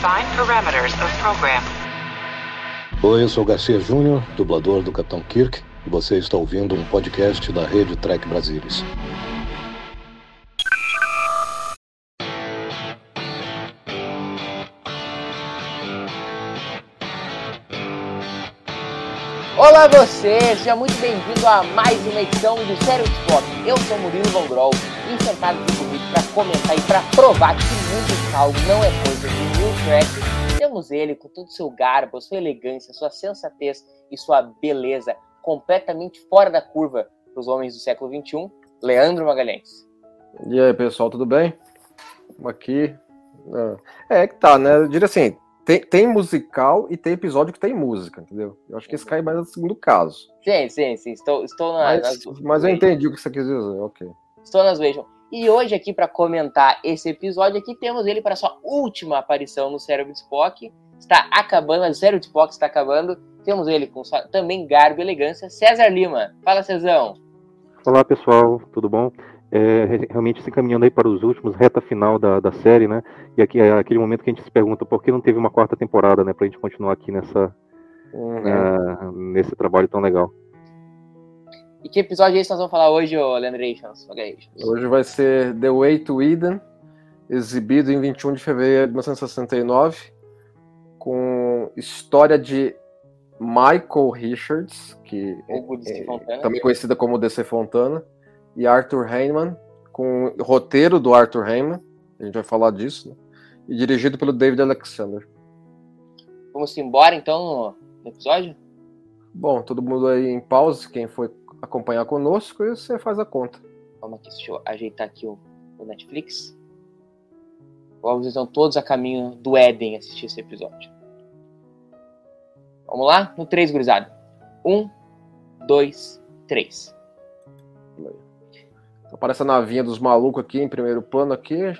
Define parameters of program. Oi, eu sou Garcia Júnior, dublador do Capitão Kirk, e você está ouvindo um podcast da rede Trek Brasilis. Olá você, seja muito bem-vindo a mais uma edição do Sério Pop. Eu sou Murilo Von Grol e sentado aqui comigo para comentar e para provar que musical não é coisa de New Track. Temos ele com todo o seu garbo, sua elegância, sua sensatez e sua beleza completamente fora da curva para os homens do século XXI, Leandro Magalhães. E aí, pessoal, tudo bem? Aqui. É, é que tá, né? Eu diria assim, tem, tem, musical e tem episódio que tem música, entendeu? Eu acho que esse cai mais no segundo caso. Sim, sim, sim. Estou, estou na, mas, nas... mas eu entendi o que você quis dizer, ok. Estou nas Legion. E hoje aqui para comentar esse episódio aqui temos ele para sua última aparição no Cérebro de Spock. Está acabando, o Cérebro de Spock está acabando. Temos ele com sua, também garbo e elegância, César Lima. Fala, Cezão. Olá, pessoal, tudo bom? É, realmente se caminhando aí para os últimos, reta final da, da série, né? E aqui é aquele momento que a gente se pergunta por que não teve uma quarta temporada, né? Para a gente continuar aqui nessa, uhum. uh, nesse trabalho tão legal. E que episódio é esse nós vamos falar hoje, Leandrations? Hoje vai ser The Way to Eden, exibido em 21 de fevereiro de 1969, com história de Michael Richards, que é, também conhecida como DC Fontana, e Arthur Heyman, com roteiro do Arthur Heyman, a gente vai falar disso, né? e dirigido pelo David Alexander. Vamos embora então no episódio? Bom, todo mundo aí em pause, quem foi acompanhar conosco, e você faz a conta. Vamos aqui, deixa eu ajeitar aqui o, o Netflix. Vamos então todos a caminho do Éden assistir esse episódio. Vamos lá? No 3, gurizada. 1, 2, 3. Aparece a navinha dos malucos aqui em primeiro plano aqui.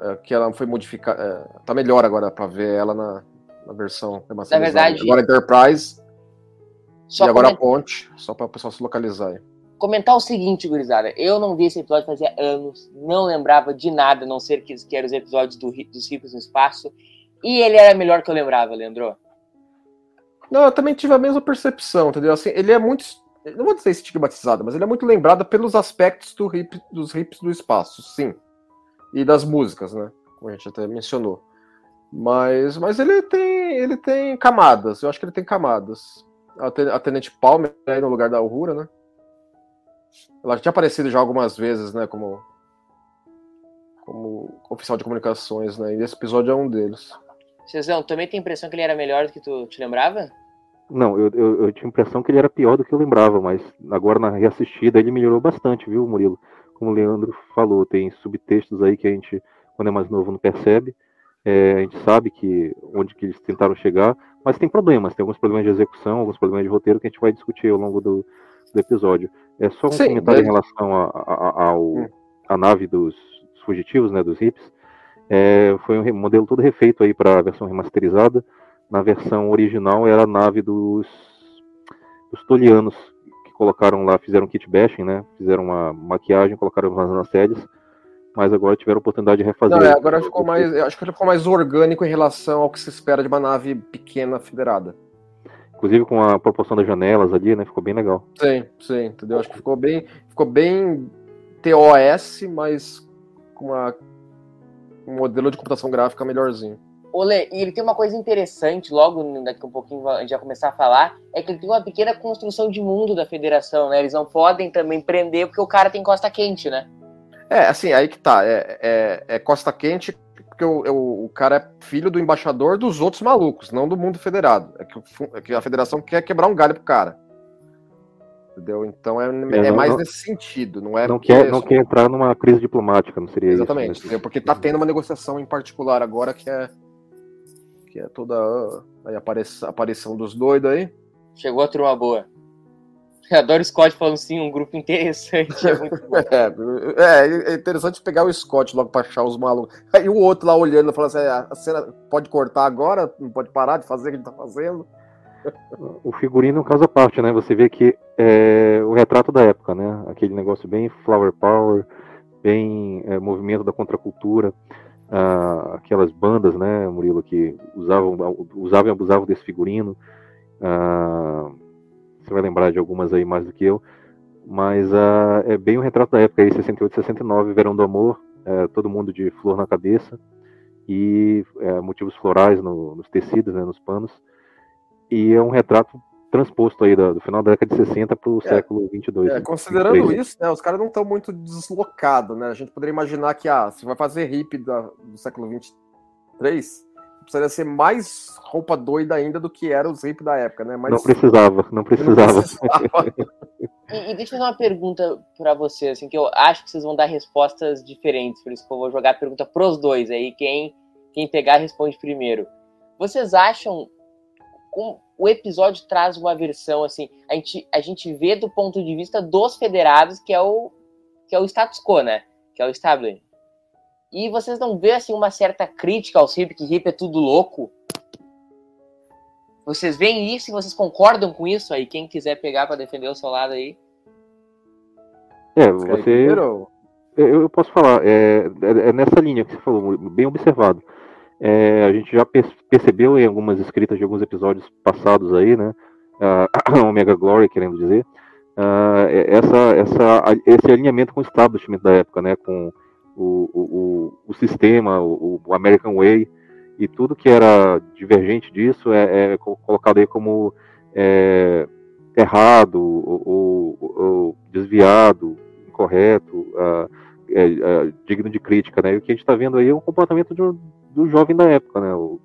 É, que ela foi modificada. É, tá melhor agora para ver ela na, na versão Na verdade. Agora Enterprise. Só e agora a ponte, só para o pessoal se localizar aí. Comentar o seguinte, gurizada. Eu não vi esse episódio fazia anos, não lembrava de nada, a não ser que, que eram os episódios do, dos Ricos no Espaço. E ele era melhor que eu lembrava, Leandro. Não, eu também tive a mesma percepção, entendeu? Assim, ele é muito. Não vou dizer estigmatizado, mas ele é muito lembrado pelos aspectos do hip, dos hips do espaço, sim. E das músicas, né? Como a gente até mencionou. Mas, mas ele tem ele tem camadas. Eu acho que ele tem camadas. A Tenente Palmer aí no lugar da Uhura, né? Ela tinha aparecido já algumas vezes, né? Como, como oficial de comunicações, né? E esse episódio é um deles. Cezão, também tem a impressão que ele era melhor do que tu te lembrava? Não, eu, eu, eu, tinha a impressão que ele era pior do que eu lembrava, mas agora na reassistida ele melhorou bastante, viu, Murilo? Como o Leandro falou, tem subtextos aí que a gente, quando é mais novo, não percebe. É, a gente sabe que onde que eles tentaram chegar, mas tem problemas, tem alguns problemas de execução, alguns problemas de roteiro que a gente vai discutir ao longo do, do episódio. É só um Sim, comentário mas... em relação a, a, ao, hum. a nave dos, dos fugitivos, né, dos hips. É, foi um modelo todo refeito aí para a versão remasterizada. Na versão original era a nave dos, dos Tolianos, que colocaram lá, fizeram kit bashing, né? Fizeram uma maquiagem, colocaram nas nacelles, mas agora tiveram a oportunidade de refazer. Não, é, agora ficou mais, acho que ele ficou mais orgânico em relação ao que se espera de uma nave pequena federada. Inclusive com a proporção das janelas ali, né? Ficou bem legal. Sim, sim, entendeu? Acho que ficou bem, ficou bem TOS, mas com uma um modelo de computação gráfica melhorzinho. Olê, e ele tem uma coisa interessante, logo daqui um pouquinho a gente vai começar a falar, é que ele tem uma pequena construção de mundo da federação, né? Eles não podem também prender porque o cara tem costa quente, né? É, assim, aí que tá. É, é, é costa quente porque o, o, o, cara é filho do embaixador dos outros malucos, não do mundo federado. É que, é que a federação quer quebrar um galho pro cara. Entendeu? Então é, é, é mais não, nesse sentido, não é? Não quer, não quer entrar numa crise diplomática, não seria Exatamente, isso? Exatamente, porque tá tendo uma negociação em particular agora que é que é toda a aparição dos doidos aí. Chegou a turma boa. Eu adoro o Scott falando assim, um grupo interessante. É, muito é, é, é, interessante pegar o Scott logo pra achar os malucos. Aí o outro lá olhando, falando assim: é, a cena pode cortar agora? Não pode parar de fazer o que ele tá fazendo? O figurino é um caso à parte, né? Você vê que é o retrato da época, né? Aquele negócio bem flower power, bem é, movimento da contracultura. Ah, aquelas bandas, né, Murilo, que usavam, usavam e abusavam desse figurino. Ah, você vai lembrar de algumas aí mais do que eu. Mas ah, é bem um retrato da época aí, 68, 69, Verão do Amor, é, todo mundo de flor na cabeça e é, motivos florais no, nos tecidos, né, nos panos. E é um retrato transposto aí do, do final da década de 60 para o é, século 22. É, considerando 23. isso, né, os caras não estão muito deslocados, né? A gente poderia imaginar que, ah, se vai fazer hip da, do século 23, precisaria ser mais roupa doida ainda do que era os hip da época, né? Mas... Não precisava, não precisava. Não precisava. e, e, deixa eu fazer uma pergunta para você, assim, que eu acho que vocês vão dar respostas diferentes, por isso que eu vou jogar a pergunta pros dois aí, quem, quem pegar responde primeiro. Vocês acham um, o episódio traz uma versão assim, a gente, a gente vê do ponto de vista dos federados, que é o que é o status quo, né? Que é o establishment. E vocês não vê assim uma certa crítica ao hip, que hip é tudo louco? Vocês veem isso e vocês concordam com isso aí? Quem quiser pegar para defender o seu lado aí? É, você. Eu, eu posso falar, é, é, é, nessa linha que você falou, bem observado. É, a gente já percebeu em algumas escritas de alguns episódios passados aí, né? Uh, Omega Glory, querendo dizer, uh, essa, essa, esse alinhamento com o establishment da época, né? Com o, o, o sistema, o, o, American Way, e tudo que era divergente disso é, é colocado aí como é, errado, ou, ou, desviado, incorreto, uh, digno de crítica, né? E o que a gente está vendo aí é um comportamento um do jovem da época, né? O,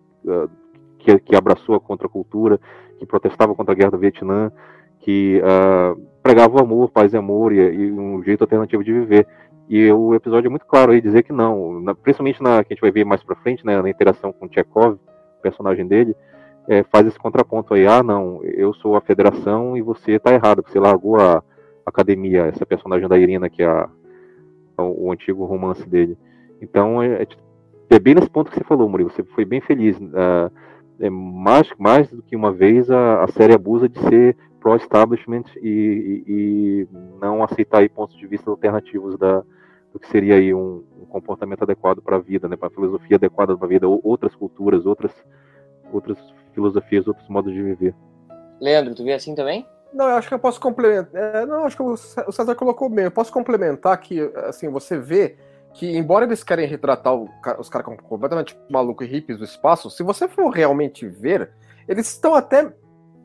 que, que, abraçou a contracultura, que protestava contra a guerra do Vietnã, que uh, pregava o amor, paz e amor e, e, um jeito alternativo de viver. E o episódio é muito claro aí dizer que não, na, principalmente na que a gente vai ver mais para frente, né, na interação com Chekhov, o personagem dele, é, faz esse contraponto aí, ah, não, eu sou a federação e você está errado, você largou a academia, essa personagem da Irina, que é a, o, o antigo romance dele. Então, é, é é bem nesse ponto que você falou, Murilo, você foi bem feliz. Uh, é mais, mais do que uma vez a, a série abusa de ser pro-establishment e, e, e, não aceitar aí pontos de vista alternativos da, do que seria aí um, um comportamento adequado para a vida, né, para a filosofia adequada para a vida, ou outras culturas, outras, outras filosofias, outros modos de viver. Leandro, tu vê assim também? Não, eu acho que eu posso complementar. É, não, acho que o César colocou bem. Eu posso complementar que, assim, você vê que, embora eles querem retratar os caras como completamente malucos e hippies do espaço, se você for realmente ver, eles estão até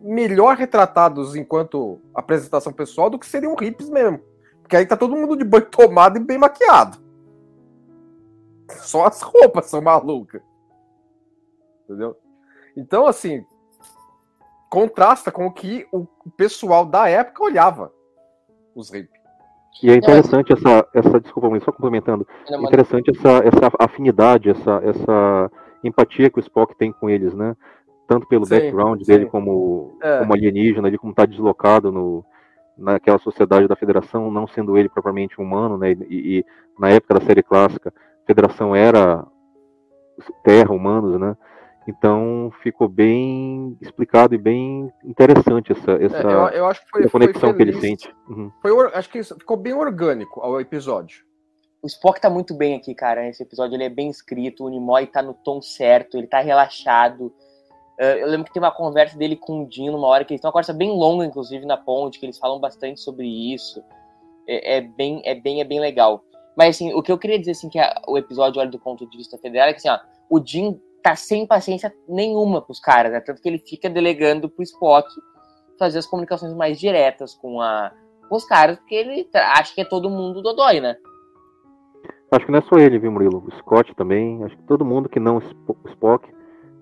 melhor retratados enquanto apresentação pessoal do que seriam hippies mesmo. Porque aí tá todo mundo de banho tomado e bem maquiado. Só as roupas são malucas. Entendeu? Então, assim, contrasta com o que o pessoal da época olhava os hippies. E é interessante essa, essa desculpa, só complementando, é interessante essa, essa afinidade, essa, essa empatia que o Spock tem com eles, né? Tanto pelo sim, background sim. dele como, é. como alienígena, ele como está deslocado no, naquela sociedade da Federação, não sendo ele propriamente humano, né? E, e na época da série clássica, a Federação era terra, humanos, né? Então ficou bem explicado e bem interessante essa, essa é, eu, eu, acho que foi, conexão foi que ele sente. Uhum. Foi, acho que ficou bem orgânico ao episódio. O Spock tá muito bem aqui, cara. Esse episódio ele é bem escrito, o Nimoy tá no tom certo, ele tá relaxado. Uh, eu lembro que tem uma conversa dele com o Dean numa hora que eles têm uma conversa bem longa, inclusive, na ponte, que eles falam bastante sobre isso. É, é bem, é bem, é bem legal. Mas assim, o que eu queria dizer assim que a, o episódio olha do ponto de vista federal é que assim, ó, o Dean tá sem paciência nenhuma pros caras, né? Tanto que ele fica delegando pro Spock fazer as comunicações mais diretas com, a, com os caras, porque ele acha que é todo mundo dodói, né? Acho que não é só ele, viu, Murilo? O Scott também. Acho que todo mundo que não Spock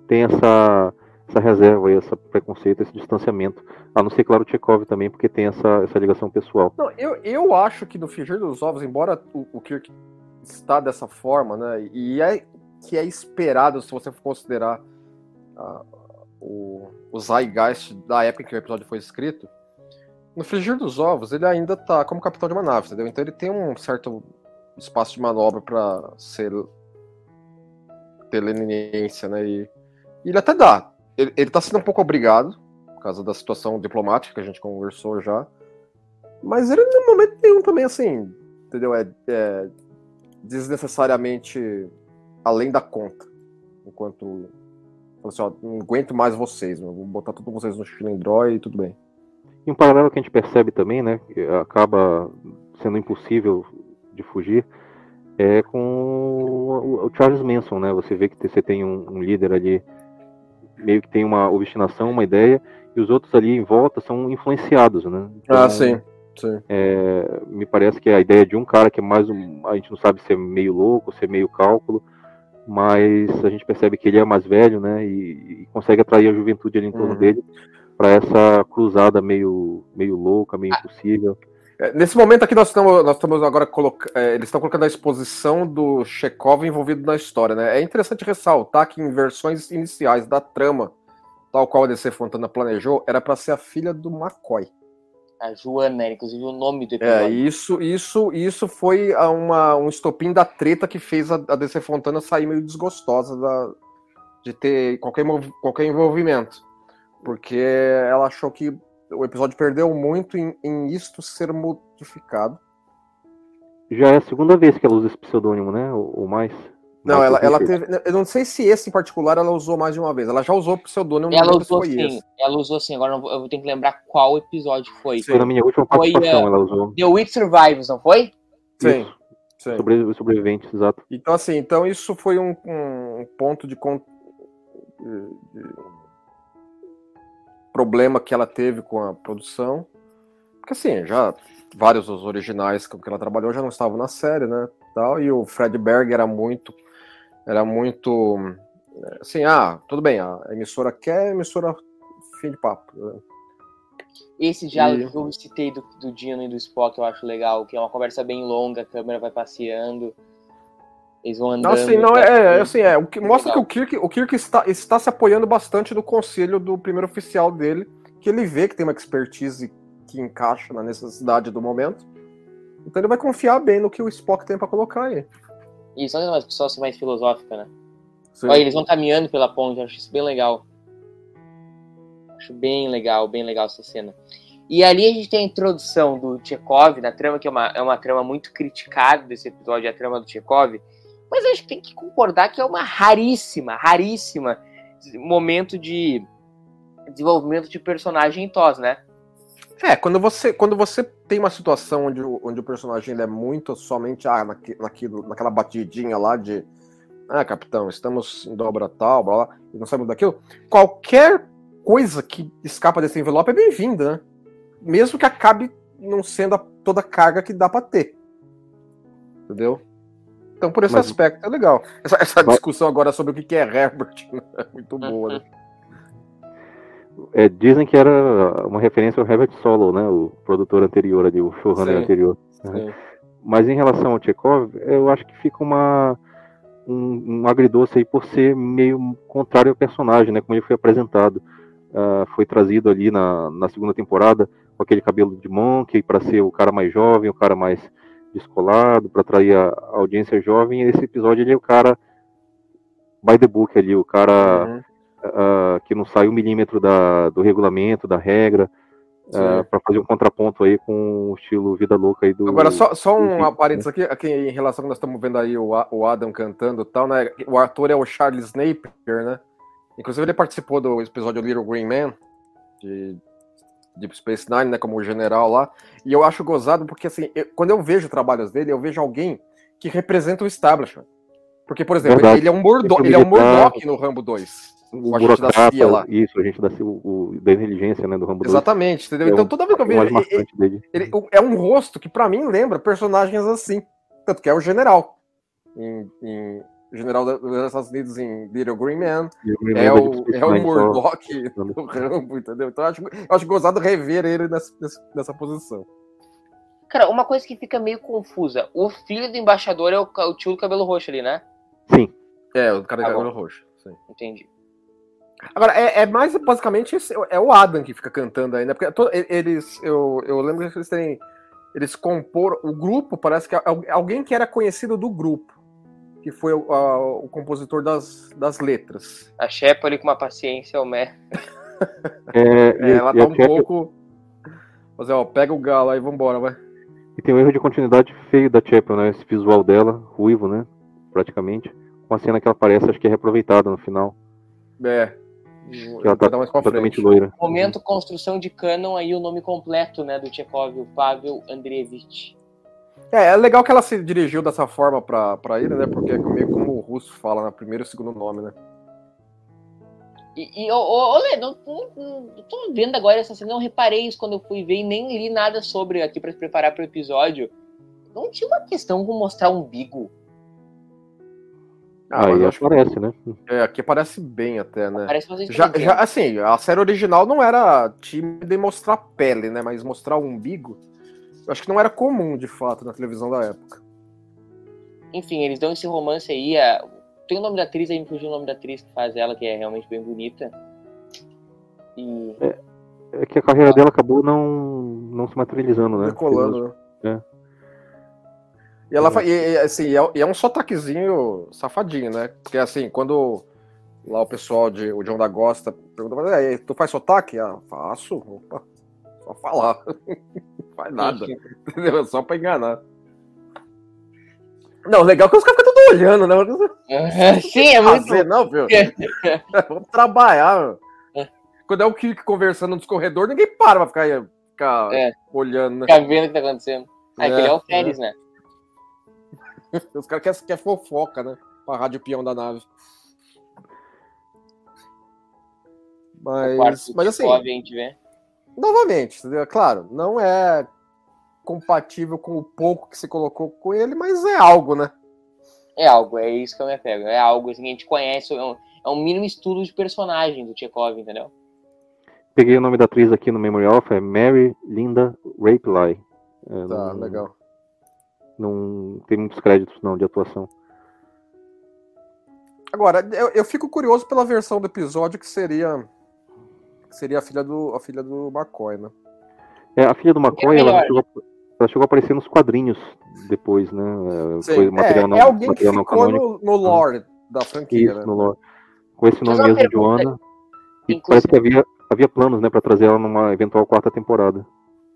tem essa, essa reserva, esse preconceito, esse distanciamento. A não ser, claro, o Chekhov também, porque tem essa, essa ligação pessoal. Não, eu, eu acho que no Fingir dos Ovos, embora o, o Kirk está dessa forma, né? E é, que é esperado se você considerar uh, o, o Zeitgeist da época em que o episódio foi escrito. No frigir dos ovos, ele ainda tá como capitão de uma nave, entendeu? Então ele tem um certo espaço de manobra para ser ter leniência, né? E, e, ele até dá. Ele, ele tá sendo um pouco obrigado, por causa da situação diplomática que a gente conversou já. Mas ele, no momento nenhum, também, assim, entendeu? É, é desnecessariamente além da conta. enquanto. Assim, ó, não aguento mais vocês, vou botar todos vocês no Chilindró e tudo bem. E um paralelo que a gente percebe também, né, que acaba sendo impossível de fugir, é com o Charles Manson, né? Você vê que você tem um, um, líder ali, meio que tem uma obstinação, uma ideia, e os outros ali em volta são influenciados, né? Então, ah, sim. sim. É, me parece que a ideia de um cara que é mais um, a gente não sabe se é meio louco, se é meio cálculo, mas a gente percebe que ele é mais velho, né? E, e consegue atrair a juventude ali em torno uhum. dele para essa cruzada meio, meio louca, meio impossível. É, nesse momento aqui nós estamos, nós estamos agora colocando, é, eles estão colocando a exposição do Chekhov envolvido na história, né? É interessante ressaltar que em versões iniciais da trama, tal qual a DC Fontana planejou, era para ser a filha do McCoy. A Joana, inclusive o nome do é, episódio. É, isso, isso, isso foi uma, um estopim da treta que fez a, a DC Fontana sair meio desgostosa da, de ter qualquer, qualquer envolvimento. Porque ela achou que o episódio perdeu muito em, em isto ser modificado. Já é a segunda vez que ela usa esse pseudônimo, né? Ou, ou mais? Não, ela, ela teve. Eu não sei se esse em particular ela usou mais de uma vez. Ela já usou pseudônimo. Ela usou sim. Esse. Ela usou sim. Agora eu vou ter que lembrar qual episódio foi. Foi na minha última participação foi, uh, ela usou. The Witch Survives, não foi? Sim. sim. Sobre, sobreviventes, exato. Então, assim, então isso foi um, um ponto de, de, de, problema que ela teve com a produção. Porque, assim, já vários dos originais com que ela trabalhou já não estavam na série, né? Tal, e o Fred Berg era muito era muito assim, ah, tudo bem, a emissora quer, a emissora fim de papo. Né? Esse diálogo e... que eu citei do, do Dino e do Spock eu acho legal, que é uma conversa bem longa, a câmera vai passeando, eles vão andando. Assim, não, é, é, assim, é, o que mostra legal. que o Kirk, o Kirk está, está se apoiando bastante do conselho do primeiro oficial dele, que ele vê que tem uma expertise que encaixa na necessidade do momento. Então ele vai confiar bem no que o Spock tem para colocar aí. Isso, olha uma pessoa mais filosófica, né? Sim. Olha, eles vão caminhando pela ponte, acho isso bem legal. Acho bem legal, bem legal essa cena. E ali a gente tem a introdução do Chekhov na trama, que é uma, é uma trama muito criticada desse episódio, a trama do Chekhov. Mas a gente tem que concordar que é uma raríssima, raríssima momento de desenvolvimento de personagem em TOS, né? É, quando você, quando você tem uma situação onde o, onde o personagem é muito somente ah, naquilo, naquela batidinha lá de ah, capitão, estamos em dobra tal, blá, blá, e não sabemos daquilo, qualquer coisa que escapa desse envelope é bem-vinda, né? Mesmo que acabe não sendo a, toda a carga que dá para ter. Entendeu? Então, por esse Mas... aspecto, é legal. Essa, essa discussão agora sobre o que é Herbert é muito boa, né? É, dizem que era uma referência ao Herbert Solo, né, o produtor anterior ali, o showrunner sim, anterior. Né? Mas em relação ao Chekhov, eu acho que fica uma um, um agridoce aí por ser meio contrário ao personagem, né, como ele foi apresentado. Uh, foi trazido ali na, na segunda temporada com aquele cabelo de monkey para ser o cara mais jovem, o cara mais descolado, para atrair a, audiência jovem. E esse episódio ele é o cara by the book ali, o cara uhum uh, que não sai um milímetro da, do regulamento, da regra, uh, ah, para fazer um contraponto aí com o estilo Vida Louca aí do. Agora, só, só um aparênteses aqui, aqui, em relação que nós estamos vendo aí o, o Adam cantando e tal, né? O ator é o Charles Napier, né? Inclusive, ele participou do episódio Little Green Man, de Deep Space Nine, né? Como o general lá. E eu acho gozado porque, assim, eu, quando eu vejo trabalhos dele, eu vejo alguém que representa o establishment. Porque, por exemplo, ele, ele, é um Murdoch, ele é um Murdoch no Rambo 2 o, o burocrata, lá. isso, a gente da, o, da inteligência, né, do Rambo Exatamente, entendeu? É então toda vez que eu vejo ele, ele, ele, é um rosto que para mim lembra personagens assim, tanto que é o general em, em general dos Estados Unidos em Little Green Man, Green é, o, é o Murdoch do Rambo, entendeu? Então eu acho, eu acho gozado rever ele nessa, nessa posição. Cara, uma coisa que fica meio confusa, o filho do embaixador é o, o tio do cabelo roxo ali, né? Sim. É, o cara do tá cabelo roxo. Sim. Entendi. Agora, é, é, mais basicamente esse, é o Adam que fica cantando ainda, porque to, eles, eu, eu lembro que eles têm, eles compor o grupo, parece que é alguém que era conhecido do grupo, que foi o, a, o compositor das, das letras. A Shepard ali com uma paciência, o Mer. é, é, ela tá um pouco. Fazer, ó, pega o galo aí, vambora, vai. E tem um erro de continuidade feio da Chapel, né? Esse visual dela, ruivo, né? Praticamente uma cena que ela aparece, acho que é reaproveitada no final. É. Que ela tá mais completamente frente. loira. Momento construção de canon, aí o nome completo, né, do Tchekov, o Pavel Andreevich. É, é legal que ela se dirigiu dessa forma pra, pra ele, né? Porque é meio como o russo fala, né? Primeiro e segundo nome, né? E, e ô, ô, ô, Lê, não, não- não- tô vendo agora essa cena, não reparei isso quando eu fui ver e nem li nada sobre aqui pra se preparar pro episódio. Não tinha uma questão com mostrar um umbigo. Ah, Aí eu acho que- aparece, né? É, aqui parece bem até, né? Parece que Já, já, assim, a série original não era tímida em mostrar pele, né? Mas mostrar o umbigo, acho que não era comum, de fato, na televisão da época. Enfim, eles dão esse romance aí. A... Tem o nome da atriz aí, me fugiu o nome da atriz que faz ela, que é realmente bem bonita. E. É que a carreira dela acabou não, não se materializando, né? Decolando, né? É. E ela fa- e, e, assim, é, e é um sotaquezinho safadinho, né? Porque assim, quando lá o pessoal de o John da Gosta pergunta, "Mas, "E aí, tu faz sotaque? Ah, faço. Opa, só falar. Faz nada. Entendeu? É Só pra enganar. Não, legal que os caras ficam tudo olhando, né? Sim, é muito. Fazer, não, viu? Vamos trabalhar, meu. Quando é o Kirk conversando nos corredores, ninguém para pra ficar, ficar É. olhando, né? Ficar vendo o que tá acontecendo. Ah, É, aquele é o Férez, né? Os caras querem quer fofoca, né? Pra rádio peão da nave. Quarto Mas, mas assim, gente vê. Novamente, entendeu? Claro, não é compatível com o pouco que se colocou com ele, mas é algo, né? É algo, é isso que eu me apego. É algo assim, que a gente conhece, é um, é um mínimo estudo de personagem do Tchekov, entendeu? Peguei o nome da atriz aqui no Memory Off, é Mary Linda Rapelye. É, Tá, não, legal. Não tem muitos créditos não de atuação. Agora, eu, eu fico curioso pela versão do episódio que seria seria a filha do a filha do McCoy, né? É, a filha do McCoy, ela melhor. chegou, a- ela chegou a aparecer nos quadrinhos depois, né? É, Sim, foi material é, não, é alguém que material não ficou no, no lore da franquia, Isso, né? no lore. Com esse nome mesmo, pergunta, Joanna. E inclusive- parece que havia, havia planos, né, pra trazer ela numa eventual quarta temporada.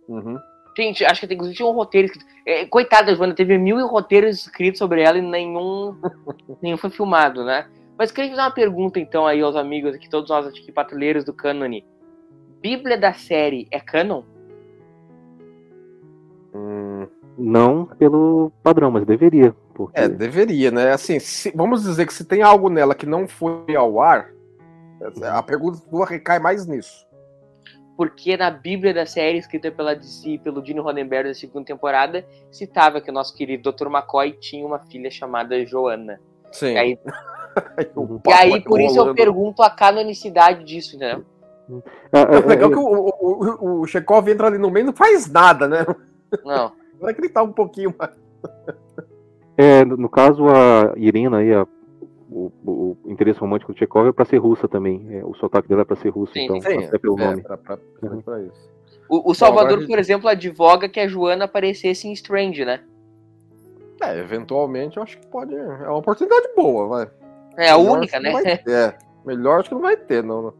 Uhum. Gente, acho que tem, inclusive tinha um roteiro escrito. É, coitada da Joana, teve mil roteiros escritos sobre ela e nenhum, nenhum foi filmado, né? Mas queria fazer uma pergunta então aí aos amigos aqui, todos nós aqui, patrulheiros do cânone. Bíblia da série é canon? Hum, Não pelo padrão, mas deveria. Porque é, deveria, né? Assim, se- vamos dizer que se tem algo nela que não foi ao ar, a pergunta tua recai mais nisso. Porque na Bíblia da série, escrita pela DC e pelo Gene Roddenberry da segunda temporada, citava que o nosso querido Dr. McCoy tinha uma filha chamada Joana. Sim. E aí, e aí vai por isso eu pergunto a canonicidade disso, entendeu? Ah, É é, legal é, que o, o, o, o Chekhov entra ali no meio e não faz nada, né? Não. Vai gritar um pouquinho mais. é, no caso, a Irina aí, a- o, o- interesse romântico do Chekhov é pra ser russa também. É, o sotaque dela é pra ser russo, Sim, então, sim. até pelo É, nome. pra, pra, Uhum. pra isso. O, o Salvador, por exemplo, advoga que a Joana aparecesse em Strange, né? É, eventualmente eu acho que pode. É uma oportunidade boa, vai. É a Melhor única, né? É. Melhor acho que não vai ter, não. não.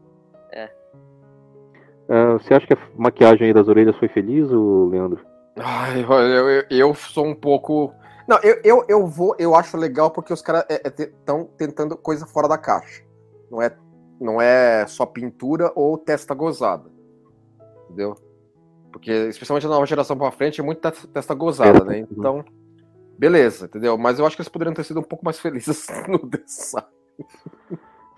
Ah, você acha que a maquiagem aí das orelhas foi feliz, o Leandro? Ai, eu, eu, eu sou um pouco. Não, eu, eu, eu vou, eu acho legal porque os caras estão tentando coisa fora da caixa. Não é, não é só pintura ou testa gozada. Entendeu? Porque, especialmente na nova geração pra frente, é muito te- testa gozada, né? Então, beleza, entendeu? Mas eu acho que eles poderiam ter sido um pouco mais felizes no design.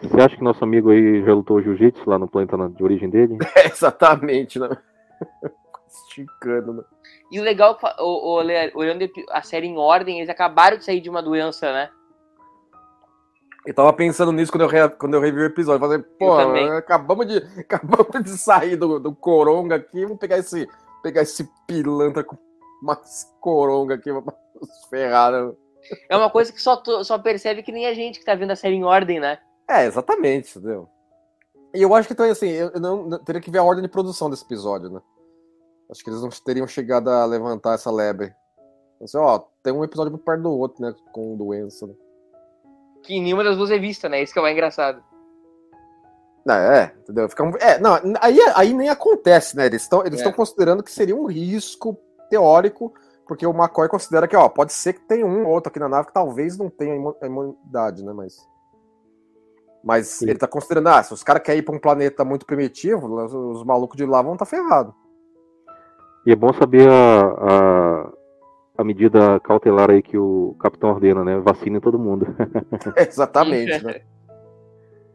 Você acha que nosso amigo aí já lutou jiu-jitsu lá no planeta de origem dele? É, exatamente, né? Esticando, né? E o legal, é que, o, o, olhando a série em ordem, eles acabaram de sair de uma doença, né? Eu tava pensando nisso quando eu, re, quando eu revi o episódio. Falei, pô, acabamos de, acabamos de sair do, do coronga aqui. Vamos pegar esse, pegar esse pilantra com umas coronga aqui, vamos nos ferrar. né? É uma coisa que só, só percebe que nem a gente que tá vendo a série em ordem, né? É, exatamente, entendeu? E eu acho que então, assim, eu não, não- teria que ver a ordem de produção desse episódio, né? Acho que eles não teriam chegado a levantar essa lebre. Assim, ó, tem um episódio muito perto do outro, né? Com doença, né? Que nenhuma das duas é vista, né? Isso que é o mais engraçado. Não, é, entendeu? Fica um- é, não, aí, aí nem acontece, né? Eles estão eles É. considerando que seria um risco teórico, porque o McCoy considera que, ó, pode ser que tenha um ou outro aqui na nave que talvez não tenha imunidade, né? Mas. Mas Sim. ele tá considerando, ah, se os caras querem ir pra um planeta muito primitivo, os, os malucos de lá vão estar tá ferrados. E é bom saber a, a, a medida cautelar aí que o capitão ordena, né? Vacine todo mundo. Exatamente, né?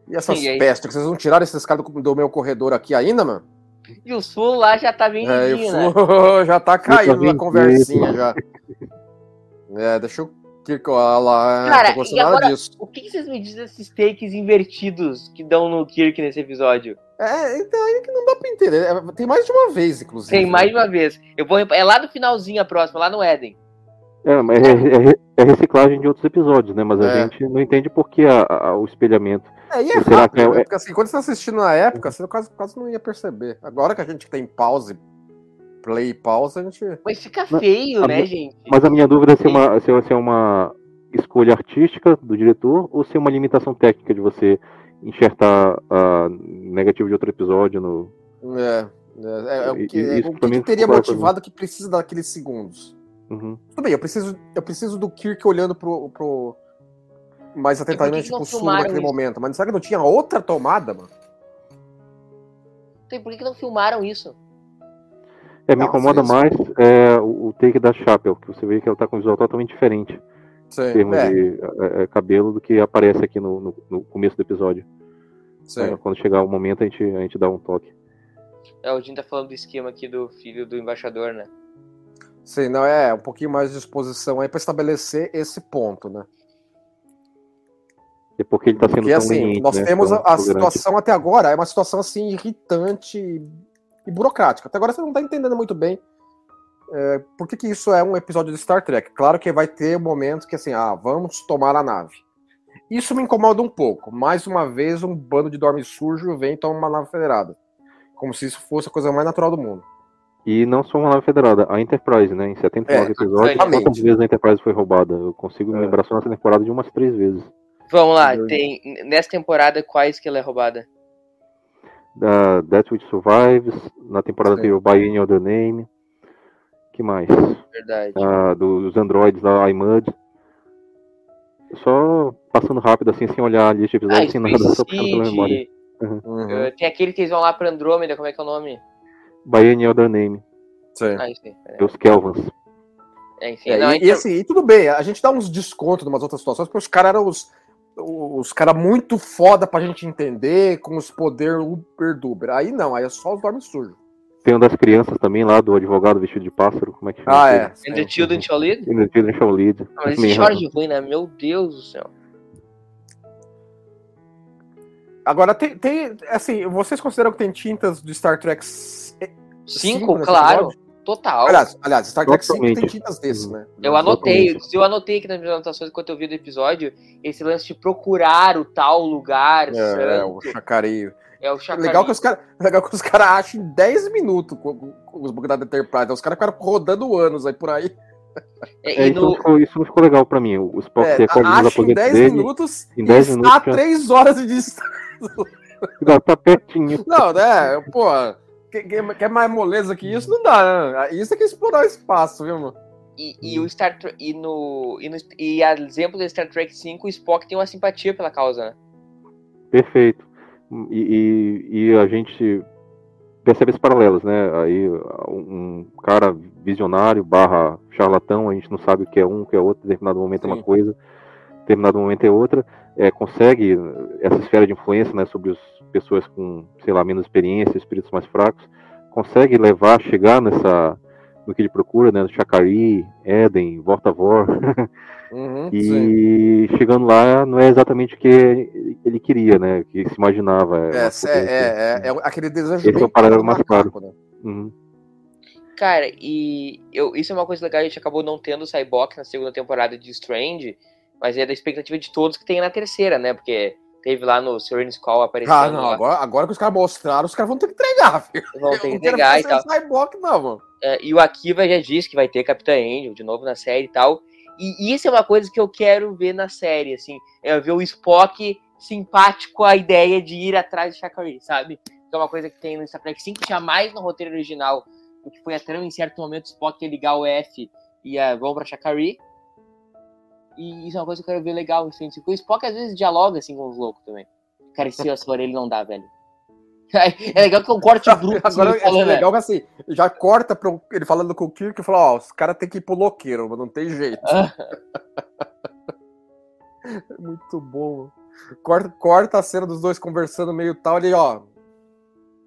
E essas aí? pestes, que vocês não tiraram esses caras do, do meu corredor aqui ainda, mano? E o Sul lá já tá bem É, eu né? fui- já tá caindo na conversinha isso. já. É, deixa eu clicar lá. Cara, gostando e agora- disso. O que, que vocês me dizem desses takes invertidos que dão no Kirk nesse episódio? É, então aí que não dá pra entender. É, tem mais de uma vez, inclusive. Tem mais de uma vez. Eu vou, é lá no finalzinho a próxima, lá no Éden. É, mas é, é- é reciclagem de outros episódios, né? Mas a É. gente não entende por que a- a- o espelhamento. É, e é Será rápido, que é- né? Porque assim, quando você tá assistindo na época, você quase, quase não ia perceber. Agora que a gente tem pause, play e pause, a gente. Mas fica Mas- feio, a né, minha- gente? Mas a minha dúvida é se é uma, se é- se é uma escolha artística do diretor ou se é uma limitação técnica de você enxertar a negativo de outro episódio no. É, é, é, o que, é, o que teria motivado que precisa daqueles segundos? Uhum. Tudo bem, eu preciso, eu preciso do Kirk olhando pro. pro mais atentamente pro sul naquele isso? momento. Mas será que não tinha outra tomada, mano? Tem por que, que não filmaram isso? É, me incomoda mais é, o, o take da Chapel, que você vê que ela tá com um visual totalmente diferente em Sim, termos é, de é, é, cabelo do que aparece aqui no, no- no começo do episódio. sim. É, quando chegar o momento, a gente, a gente dá um toque. É, o Jim tá falando do esquema aqui do filho do embaixador, né? Sim, não, é um pouquinho mais de exposição aí pra estabelecer esse ponto, né? É porque ele tá sendo Porque tão assim, leniente, nós né, temos tão a, a situação até agora, é uma situação assim irritante e, burocrática. Até agora você não tá entendendo muito bem é, por que, que isso é um episódio de Star Trek. Claro que vai ter um momento que assim, ah, vamos tomar a nave. Isso me incomoda um pouco. Mais uma vez, um bando de dorme sujo vem e toma uma nave federada. Como se isso fosse a coisa mais natural do mundo. E não só uma nave federada, a Enterprise, né? Em 79 É, episódios, exatamente. quantas vezes a Enterprise foi roubada? Eu consigo me É. lembrar só nessa temporada de umas três vezes. Vamos lá, tem. Nessa temporada, quais que ela é roubada? Da Death Which Survives, na temporada Sim. anterior, By Any Other Name. que mais? Verdade. Ah, dos androids da iMud. Só passando rápido assim, sem olhar a lista de Ah, episódios, sem nada, só puxando pela memória. Uhum, eh, tem aquele que eles vão lá pra Andrômeda, como é que é o nome? By Any Other Name, sim. Ah, aí. É, os Kelvans. é, enfim, É, não, e, então- e assim, e tudo bem, a gente dá uns descontos em umas outras situações, porque os caras eram os, os caras muito foda pra gente entender, com os poder uber duber. Aí não, aí é só os dormes sujos. Tem um das crianças também lá, do advogado vestido de pássaro, como é que chama? Ah, é. And the Children Shall Lead? In the Children Shall Lead. Esse de ruim, né? Meu Deus do céu. Agora, tem, tem, assim, vocês consideram que tem tintas de Star Trek s- Cinco, nesse claro. episódio? Total. Aliás, aliás, Star Trek 5 tem tintas desses, né? Eu anotei, Totalmente. eu anotei aqui nas minhas anotações enquanto eu vi do episódio, esse lance de procurar o tal lugar É, o chacareio. É o. Legal que os caras legal que os caras acham em 10 minutos com, com- com os bugs da Enterprise. Os caras ficaram rodando anos aí por aí. É, É, e isso, não isso não ficou legal pra mim. O Spock É, ter acorda nos acha em aposentos 10 dele, minutos em e 10 está minutos a já- 3 horas de distância. tá, tá pertinho. Não, né? Pô, quer, mais moleza que isso? Não dá, né? Isso é que é explorar o espaço, viu, mano? e, e o Star Trek e no e no e a exemplo do Star Trek 5, o Spock tem uma simpatia pela causa, né? Perfeito. E, e- e a gente percebe esses paralelos, né? Aí um cara visionário barra charlatão, a gente não sabe o que é um, o que é outro, em determinado momento é Sim. uma coisa, em determinado momento é outra, é, consegue essa esfera de influência né, sobre as pessoas com, sei lá, menos experiência, espíritos mais fracos, consegue levar, chegar nessa no que ele procura, né? Chakari, Eden, Vortavor, Uhum, sim. e chegando lá não é exatamente o que ele queria, né? O que se imaginava. É, é, é, é, é aquele desejo Esse é o paralelo mais macaco, né? Uhum. Cara, e eu, isso é uma coisa legal, a gente acabou não tendo o Cyborg na segunda temporada de Strange, mas é da expectativa de todos que tem na terceira, né? Porque teve lá no Serene's Call aparecendo Ah, não, lá, agora, agora que os caras mostraram, os caras vão ter que entregar, filho. vão ter que entregar e tal. Cyborg, não, mano. É, e o Akiva já disse que vai ter Capitã Angel de novo na série e tal. E isso é uma coisa que eu quero ver na série, assim. É ver o Spock simpático à ideia de ir atrás de Shakari, sabe? Que é uma coisa que tem no Star Trek 5, tinha mais no roteiro original, o que foi a trama em certo momento o Spock ia ligar o F e a, vão pra Chakari. E isso é uma coisa que eu quero ver legal. Assim, tipo, o Spock às vezes dialoga assim com os loucos também. Carecia a sua orelha não dá, velho. É legal que é um corte bruto. assim, Agora ele é falando, né? legal que assim, já corta um- ele falando com o Kirk e fala, ó, os caras tem que ir pro loqueiro, mas não tem jeito. Ah, É muito bom. Corta, corta a cena dos dois conversando meio tal, ele, ó.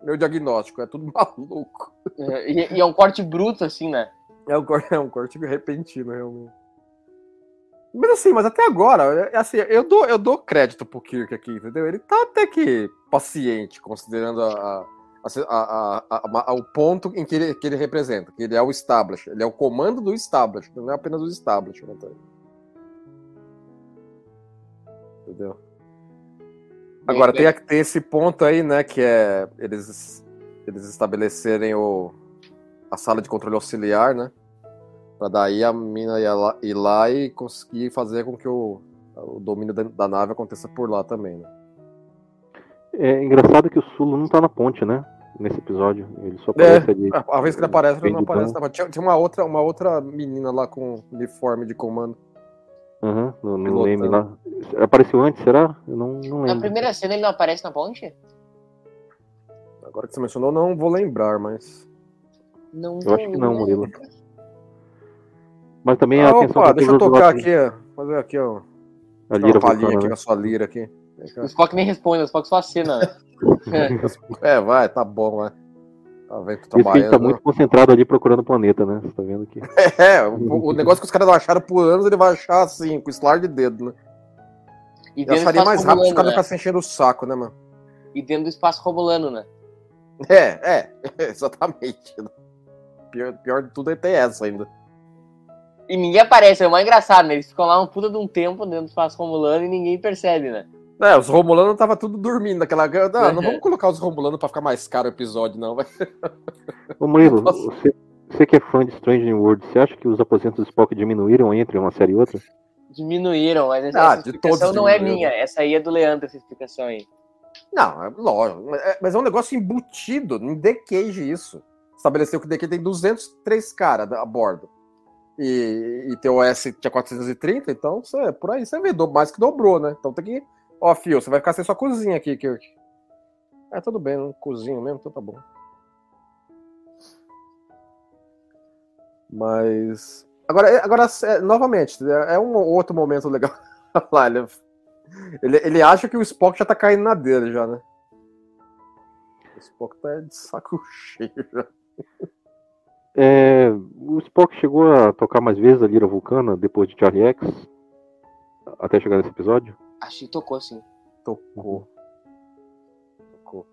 Meu diagnóstico, é tudo maluco. e, e é um corte bruto, assim, né? É um corte, é um corte repentino, realmente. Mas assim, mas até agora, é- assim, eu dou, eu dou crédito pro Kirk aqui, entendeu? Ele tá até que paciente, considerando a, a- a- o ponto em que ele, que ele representa, que ele é o establishment, ele é o comando do establishment, não é apenas o establishment. tá? Entendeu? Agora, tem, tem esse ponto aí, né, que é eles, eles estabelecerem o, a sala de controle auxiliar, né? Pra daí a mina ir lá, ir lá e conseguir fazer com que o, o domínio da, da nave aconteça por lá também, né? É engraçado que o Sulo não tá na ponte, né? Nesse episódio. Ele só aparece ali. A, a vez que ele aparece, ele não aparece. Não. Tinha, tinha uma, outra, uma outra menina lá com uniforme de comando. Aham, no, no Pilotando. leme lá. Apareceu antes, será? Eu não, não Na lembro. primeira cena ele não aparece na ponte? Agora que você mencionou, não vou lembrar, mas. Não, Eu acho que não, Murilo. Mas também Ah, a atenção opa, deixa eu tocar aqui, ó. Fazer aqui, ó. A lira uma aqui né? com a sua lira aqui. O Spock nem responde, o Spock só acena. né? É, vai, tá bom, vai. Tá vendo que ele trabalhando. tá muito concentrado ali procurando o planeta, né? Você tá vendo aqui. É, o, o negócio que os caras não acharam por anos, ele vai achar assim, com estalar de dedo, né? E Eu mais rápido se o cara né? ficasse enchendo o saco, né, mano? E dentro do espaço romulano, né? É, é, exatamente. Pior, pior de tudo é ter essa ainda. E ninguém aparece, é o mais engraçado, né? Eles ficam lá um puta de um tempo dentro do espaço romulano e ninguém percebe, né? É, os Romulanos tava tudo dormindo naquela. Não, não Uhum. vamos colocar os Romulanos pra ficar mais caro o episódio, não. vai. Ô Murilo, você, você que é fã de Strange New World, você acha que os aposentos do Spock diminuíram entre uma série e outra? Diminuíram, mas essa, Ah, essa explicação não é minha. Essa aí é do Leandro, essa explicação aí. Não, é lógico. mas é- Mas é um negócio embutido, em The Cage isso. Estabeleceu que o The Cage tem 203 caras a bordo. E, e teu OS tinha 430, então por aí você vê, do- mais que dobrou, né? Então tem que. Ó, Fio, você vai ficar sem sua cozinha aqui, Kirk. É, tudo bem, não cozinho mesmo, então tá bom. Mas. Agora, é- agora é, novamente, é é um outro momento legal. Lá, ele, ele, ele acha que o Spock já tá caindo na dele já, né? O Spock tá de saco cheio já. É, o Spock chegou a tocar mais vezes a lira vulcana depois de Charlie X? Até chegar nesse episódio? Acho que tocou sim. Tocou. Tocou.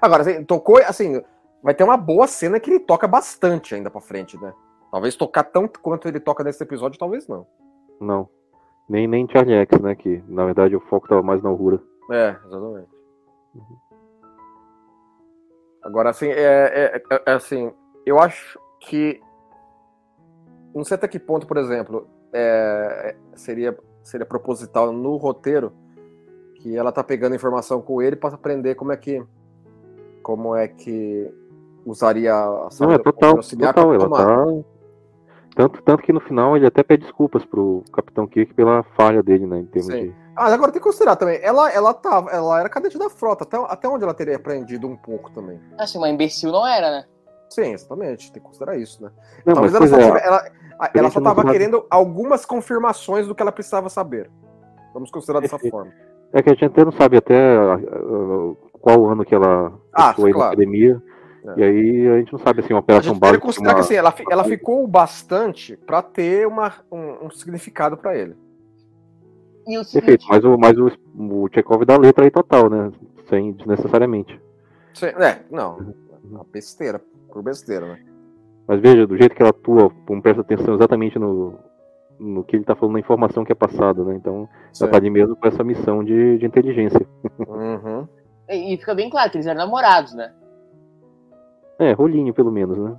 Agora, assim, tocou, assim, vai ter uma boa cena que ele toca bastante ainda pra frente, né? Talvez tocar tanto quanto ele toca nesse episódio, talvez não. Não. Nem, nem Charlie X, né? Que na verdade o foco tava mais na Uhura. É, exatamente. Agora, assim, é, é- é- é assim, eu acho que. Não sei até que ponto, por exemplo, é, seria, seria proposital no roteiro que ela tá pegando informação com ele para aprender como é que. Como é que usaria a Não, sala é total, auxiliar total. Ela tá. Tanto, tanto que no final ele até pede desculpas pro Capitão Kirk pela falha dele, né? Em termos Sim. de. Ah, agora tem que considerar também. Ela, ela, tava, ela era cadete da frota, até, até onde ela teria aprendido um pouco também. Assim, uma imbecil não era, né? Sim, exatamente. Tem que considerar isso, né? Não, Talvez mas ela só, é, tive- ela, ela só tava querendo algumas confirmações do que ela precisava saber. Vamos considerar dessa forma. É que a gente até não sabe até ah, qual ano que ela Ah, foi na claro. academia. É. E aí a gente não sabe assim, uma operação básica. considerar uma- que assim, ela, fi- ela ficou bastante pra ter uma, um, um significado pra ele. E o seguinte, Perfeito, mas o, mas o, o Chekhov dá letra aí total, né? Sem desnecessariamente. Sim, é, não. Uma besteira. Por besteira, né? Mas veja, do jeito que ela atua, não presta atenção exatamente no, no que ele tá falando, na informação que é passada, né? Então, Sim. ela tá ali mesmo com essa missão de, de inteligência. Uhum. e e fica bem claro que eles eram namorados, né? É, rolinho pelo menos, né?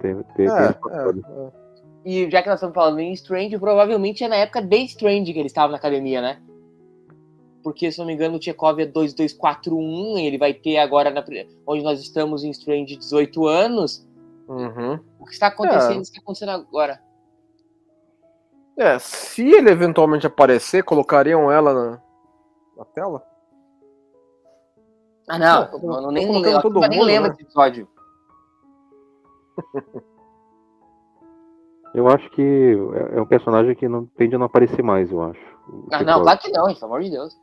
Tem, tem, tem É, esse papel. é, é. E já que nós estamos falando em Strange, provavelmente é na época de Strange que eles estavam na academia, né? Porque, se não me engano, o Chekhov é 2241, ele vai ter agora, na onde nós estamos em Strange, 18 anos. Uhum. O que está acontecendo, É. o que está acontecendo agora? É, se ele eventualmente aparecer, colocariam ela na, na tela? Ah, não, tô nem, todo eu nem lembro né? desse episódio. Eu acho que é é um personagem que não tende a não aparecer mais, eu acho. Ah, não, claro que não, hein, pelo amor de Deus.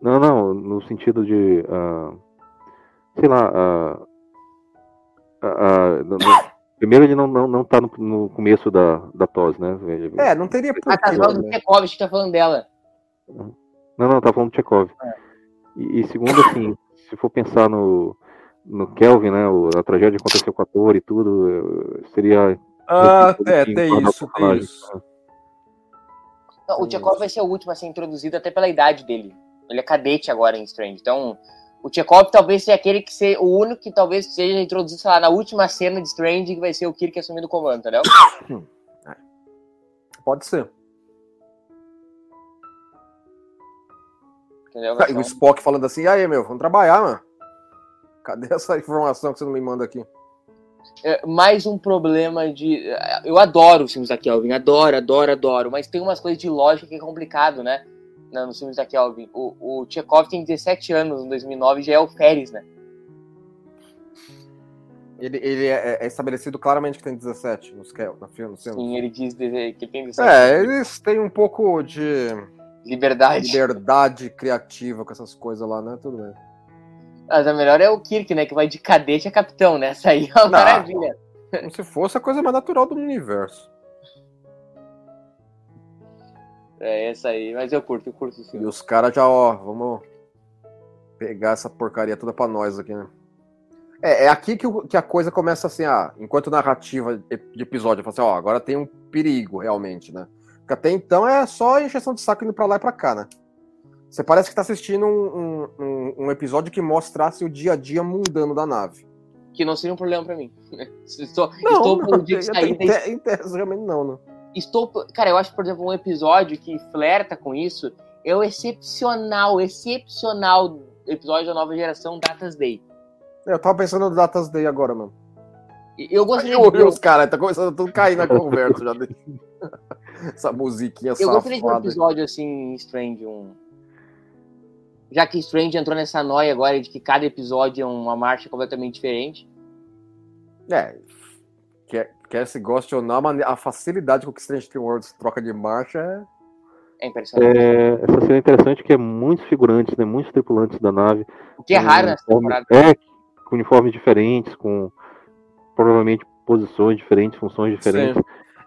Não, não, no sentido de. ah, sei lá. ah, ah, ah, no- primeiro, ele não, não, não tá no, no começo da, da tos, né? É, não teria Ah, porquê. tá falando do né? Tchekov, que tá falando dela. Não, não, tá falando do Chekhov. É. E, e segundo, assim, se for pensar no, no Kelvin, né? o- a tragédia que aconteceu com o ator e tudo, eh, seria. Ah, é, tem isso, tem isso. Não, o. Tchekov vai ser o último a ser introduzido até pela idade dele. Ele é cadete agora em Strange. Então, o Tchekov talvez seja aquele que seja o único que talvez seja introduzido, sei lá, na última cena de Strange, que vai ser o Kirk assumindo o comando, entendeu? Pode ser. entendeu? E o Spock falando assim, e aí, meu, vamos trabalhar, mano. Cadê essa informação que você não me manda aqui? É, mais um problema de. Eu adoro os filmes da Kelvin, adoro, adoro, adoro, mas tem umas coisas de lógica que é complicado, né? Nos filmes da Kelvin. O, o Tchekov tem 17 anos em 2009 e já é o Férez, né? Ele, ele é, é estabelecido claramente que tem 17 nos no filme. Sim, ele diz que tem 17 É, eles têm um pouco de liberdade. liberdade criativa com essas coisas lá, né? Tudo bem. Mas a melhor é o Kirk, né? Que vai de cadete a capitão, né? Essa aí é uma Não. maravilha. Como se fosse a coisa mais natural do universo. É essa aí, mas eu curto, eu curto o E os caras já, ó, vamos pegar essa porcaria toda pra nós aqui, né? É, é aqui que, o- que a coisa começa assim, ah, enquanto narrativa de episódio, fala assim, ó, agora tem um perigo realmente, né? Porque até então é só encheção de saco indo pra lá e pra cá, né? Você parece que tá assistindo um, um- um- episódio que mostrasse o dia a dia mundano da nave. Que não seria um problema pra mim. Estou, estou pelo dia de em, te- em tese, realmente não, né? Estou. Cara, eu acho, por exemplo, um episódio que flerta com isso é o excepcional, excepcional episódio da nova geração Datas Day. Eu tava pensando no Datas Day agora, mano. Eu gostaria Eu de ver, os caras, tá começando a tudo cair na conversa já. Essa musiquinha eu gostaria de um safada. episódio assim Strange, um. Já que Strange entrou nessa noia agora de que cada episódio é uma marcha completamente diferente. É, quer, quer se goste ou não, a facilidade com que Strange New Worlds troca de marcha é. É impressionante. É, essa cena é interessante que é muitos figurantes, né, muitos tripulantes da nave. o que é raro nessa uniformes- temporada. É, com uniformes diferentes, com provavelmente posições diferentes, funções diferentes.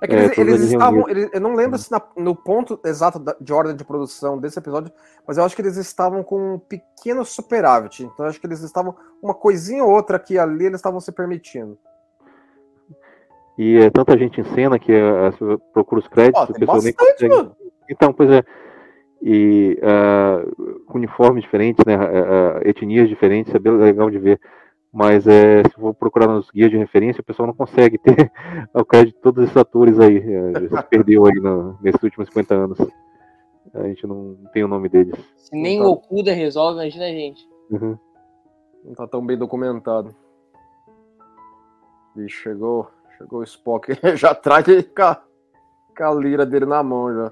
É que É, eles, eles estavam. eles- eu não lembro se na- no ponto exato da- de ordem de produção desse episódio, mas eu acho que eles estavam com um pequeno superávit. Então eu acho que eles estavam. Uma coisinha ou outra aqui e ali, eles estavam se permitindo. E é tanta gente em cena que é, você procura os créditos, Ó, o pessoal nem consegue. mano. Então, pois é. E com uniformes diferentes, né? ah, etnias diferentes, é bem legal de ver. Mas é, se for procurar nos guias de referência, o pessoal não consegue ter o crédito de todos esses atores aí. É, se perdeu aí no- nesses últimos 50 anos. A gente não tem o nome deles. Se nem Então- o Okuda resolve, imagina a gente. Uhum. Não tá tão bem documentado. E chegou, chegou o Spock, já traz ele com a, com a lira dele na mão já.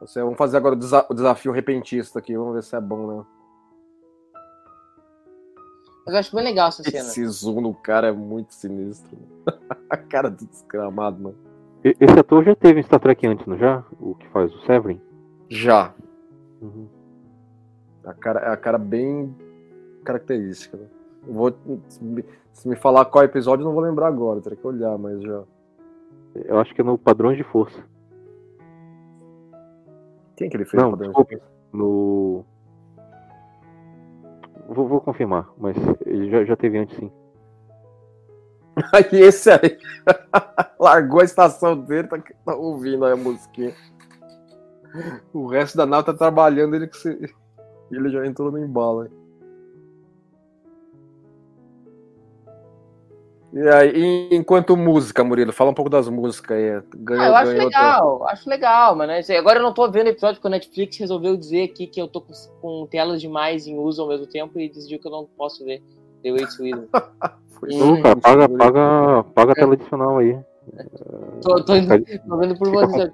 Você, vamos fazer agora o, desa- o desafio repentista aqui, vamos ver se é bom, né? Mas eu acho bem legal essa cena. Esse zoom no cara é muito sinistro. a cara do desgramado, mano. Esse ator já teve em Star Trek antes, não já? O que faz o Severin? Já. Uhum. A cara, é a cara bem característica. Né? Vou, se me- falar qual episódio, eu não vou lembrar agora, teria que olhar, mas já. Eu acho que é no Padrões de Força. Quem que ele fez? Não, Padrão? desculpe. No. Vou, vou confirmar, mas já, já teve antes sim. Aí esse aí largou a estação dele, tá, tá ouvindo aí a musiquinha. O resto da nave tá trabalhando, ele que se... ele já entrou no embalo. hein. E aí, enquanto música, Murilo, fala um pouco das músicas aí. Ganhou, Ah, eu acho legal, acho legal, mano. Assim, Agora eu não tô vendo episódio porque a Netflix resolveu dizer aqui que eu tô com, com telas demais em uso ao mesmo tempo e decidiu que eu não posso ver The Way to Sweden. Foi Hum. paga, Murilo. paga, paga a tela adicional aí. Tô, tô, Fica- tô vendo por fica você.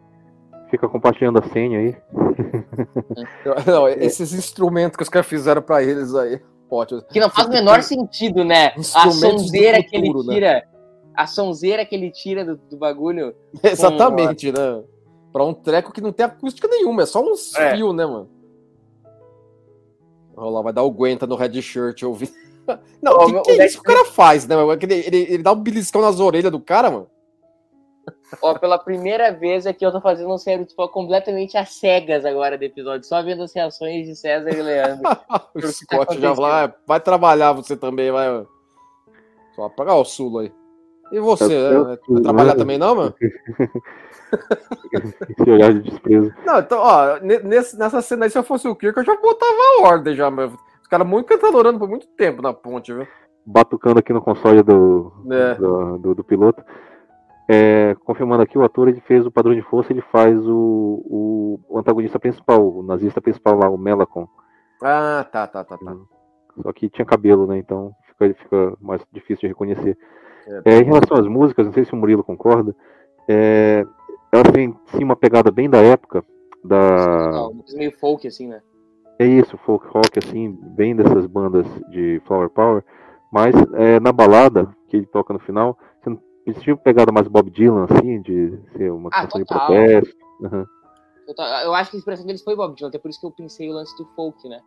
Fica compartilhando a senha aí. Não, esses instrumentos que os caras fizeram pra eles aí. Pode. Que não faz o menor sentido, né? A sonzeira que ele futuro, né? tira. A sonzeira que ele tira do, do bagulho. Exatamente, né? Pra um treco que não tem acústica nenhuma, é só uns É. fios, né, mano? Olha lá, vai dar o Guenta no red shirt ouvir. Não, Ó, que, o que é isso que o cara faz, né? mano? Ele, ele, ele dá um beliscão nas orelhas do cara, mano. Ó, pela primeira vez aqui eu tô fazendo um sério de completamente às cegas agora do episódio, só vendo as reações de César e Leandro. o Scott já vai, "Ah, vai trabalhar você também, vai. mano." Só apagar o Sulo aí. E você, Eu- né? eu- vai trabalhar eu- também não, mano? Esse olhar de desprezo. Não, então, ó, ne- nesse- nessa cena aí, se eu fosse o Kirk, eu já botava a ordem já, meu. Os caras muito cantarolando por muito tempo na ponte, viu? Batucando aqui no console do, É. do, do- do piloto. É, confirmando aqui, o ator ele fez o padrão de força, ele faz o, o, o antagonista principal, o nazista principal lá, o Melakon. Ah, tá, tá, tá, tá. Só que tinha cabelo, né? Então fica, fica mais difícil de reconhecer. É. É, em relação às músicas, não sei se o Murilo concorda, é, elas têm sim uma pegada bem da época, da, coisa meio folk, assim, né? É isso, folk rock, assim, bem dessas bandas de Flower Power. Mas é, na balada, que ele toca no final, eles tinham pegada mais Bob Dylan, assim, de ser uma Ah, canção de total. protesto. Aham. Eu, acho que a inspiração deles foi Bob Dylan, até por isso que eu pensei o lance do folk, né?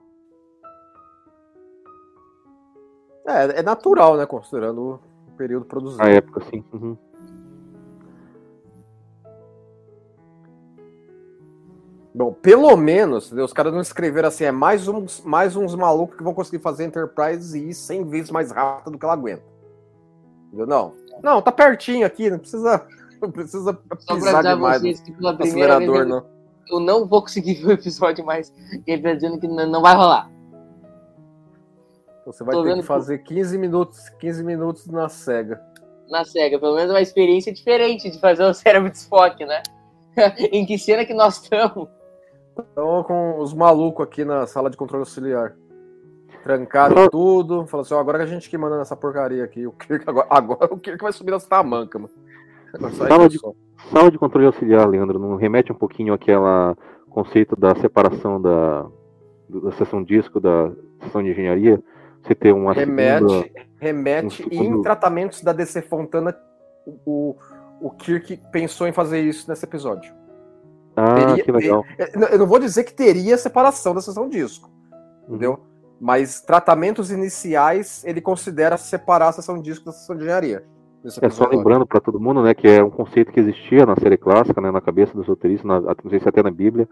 É, é natural, né? Considerando o período produzido. A época, assim. uhum. Bom, pelo menos, entendeu? os caras não escreveram assim, é mais uns, mais uns malucos que vão conseguir fazer Enterprise e ir 100 vezes mais rápido do que ela aguenta. Entendeu? Não. Não, tá pertinho aqui, não precisa, não precisa Só pra pisar avisar demais vocês que pela primeira vez eu, não. eu não vou conseguir ver o episódio mais. Ele tá dizendo que não, vai rolar. Você vai Tô ter que fazer 15 minutos, 15 minutos na SEGA. Na SEGA, pelo menos uma experiência diferente de fazer o cérebro de Spock, né? em que cena que nós estamos? Então, com os malucos aqui na sala de controle auxiliar. Trancaram tudo. Falou assim: ó, agora que a gente que manda nessa porcaria aqui. O Kirk, agora, agora o Kirk vai subir nas tamancas, mano. Sala de-. Sala de controle auxiliar, Leandro, não remete um pouquinho àquela conceito da separação da, da seção disco da seção de engenharia? Você ter uma segunda... Remete, remete um segundo- em tratamentos da DC Fontana, o, o Kirk pensou em fazer isso nesse episódio. Ah, Teria- que legal. Eu não- eu não vou dizer que teria separação da sessão disco, Uhum. entendeu? Mas tratamentos iniciais, ele considera separar a sessão disco da sessão de engenharia. nesse É só lembrando para todo mundo, né, que é um conceito que existia na série clássica, né, na cabeça dos roteiristas, na, não sei se até na Bíblia,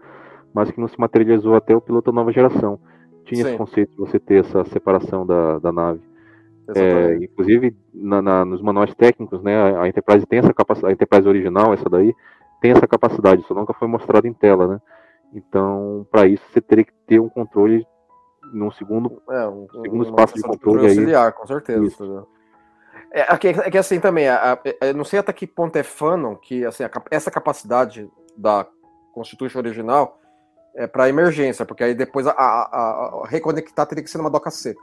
mas que não se materializou até o piloto da nova geração. Tinha Sim. esse conceito de você ter essa separação da, da nave. É, inclusive, na- na- nos manuais técnicos, né, a, a Enterprise tem essa capacidade, a Enterprise original, essa daí, tem essa capacidade, isso nunca foi mostrado em tela, né? Então, para isso, você teria que ter um controle num segundo. É, um, segundo uma espaço de controle aí. auxiliar, com certeza. Isso. entendeu? É, aqui- é que assim também, a- a- eu não sei até que ponto é fanon que assim, a essa capacidade da Constitution original é para emergência, porque aí depois a, a- a- reconectar teria que ser numa doca seca.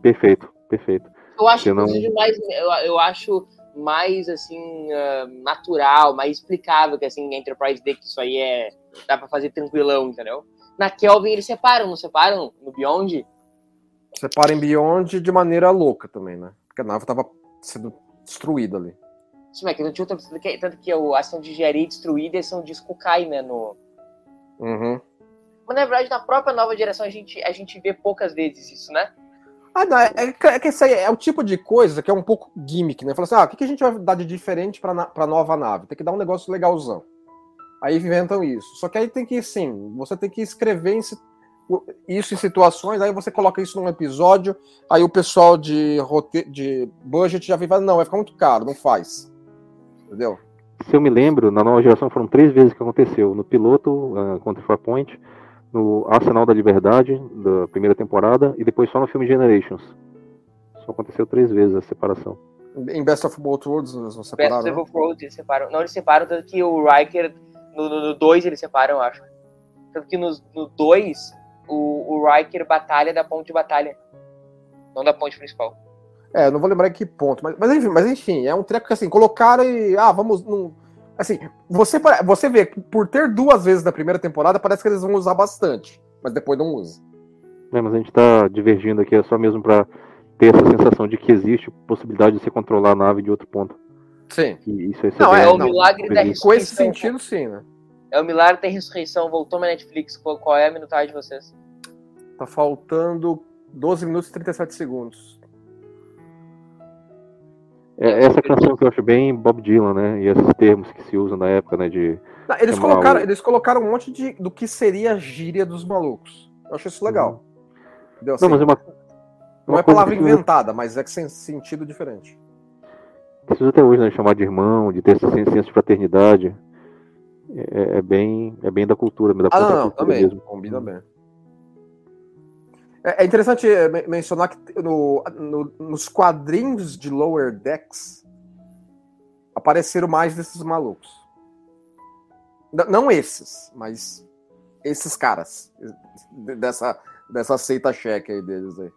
Perfeito, perfeito. Eu acho, Você não- inclusive, mais. Eu, eu acho mais assim, ah, natural, mais explicável que assim, a Enterprise D, que isso aí é. dá pra fazer tranquilão, entendeu? Na Kelvin eles separam, não separam? No Beyond? Separa em Beyond de maneira louca também, né? Porque a nave tava sendo destruída ali. Isso, é que não tinha outra tanto que, tanto que a ação de engenharia destruída e ação disco cai, né? No... Uhum. Mas na verdade, na própria nova geração, a gente, a gente vê poucas vezes isso, né? Ah, não, é, é que- é isso aí é o tipo de coisa que é um pouco gimmick, né? Fala assim, ah, o que, que a gente vai dar de diferente pra, na, pra nova nave? Tem que dar um negócio legalzão. Aí inventam isso. Só que aí tem que, sim, você tem que escrever isso em situações, aí você coloca isso num episódio, aí o pessoal de, rote... de budget já vem e fala, não, vai ficar muito caro, não faz. Entendeu? Se eu me lembro, na nova geração foram três vezes que aconteceu. No piloto, uh, contra Farpoint, no Arsenal da Liberdade, da primeira temporada, e depois só no filme Generations. Só aconteceu três vezes a separação. Em Best of Both Worlds, eles não Best separaram, né? of Road, eles separam. Não, eles separam, tanto que o Riker, no 2 eles separam, eu acho. Tanto que no 2, o, o Riker batalha da ponte de batalha. Não da ponte principal. É, não vou lembrar em que ponto, mas, mas, enfim, mas enfim, é um treco que assim, colocaram e. Ah, vamos. Num, assim, você, você vê que por ter duas vezes na primeira temporada, parece que eles vão usar bastante, mas depois não usa. É, mas a gente tá divergindo aqui, é só mesmo para ter essa sensação de que existe possibilidade de você controlar a nave de outro ponto. Sim. Isso aí Não, seria- é o milagre da Com esse ressurreição. sentido, sim, né? É o milagre da ressurreição. Voltou na Netflix. Qual qual é a minutagem de vocês? Tá faltando 12 minutos e 37 segundos. É essa canção que eu acho bem Bob Dylan, né? E esses termos que se usam na época, né? De Não, eles, colocaram, o- eles colocaram um monte de, do que seria a gíria dos malucos. Eu acho isso legal. Entendeu? Assim, Não, mas é uma. não uma é palavra inventada, mas é que sem sentido diferente. Usa até hoje, né? Chamar de irmão, de ter esse sen- senso de fraternidade. É, é bem, é bem da cultura, da Ah, não, também. mesmo. Combina bem. É, é interessante men- mencionar que no- no- nos quadrinhos de Lower Decks apareceram mais desses malucos. Não esses, mas esses caras. de- Dessa, dessa seita cheque aí deles aí.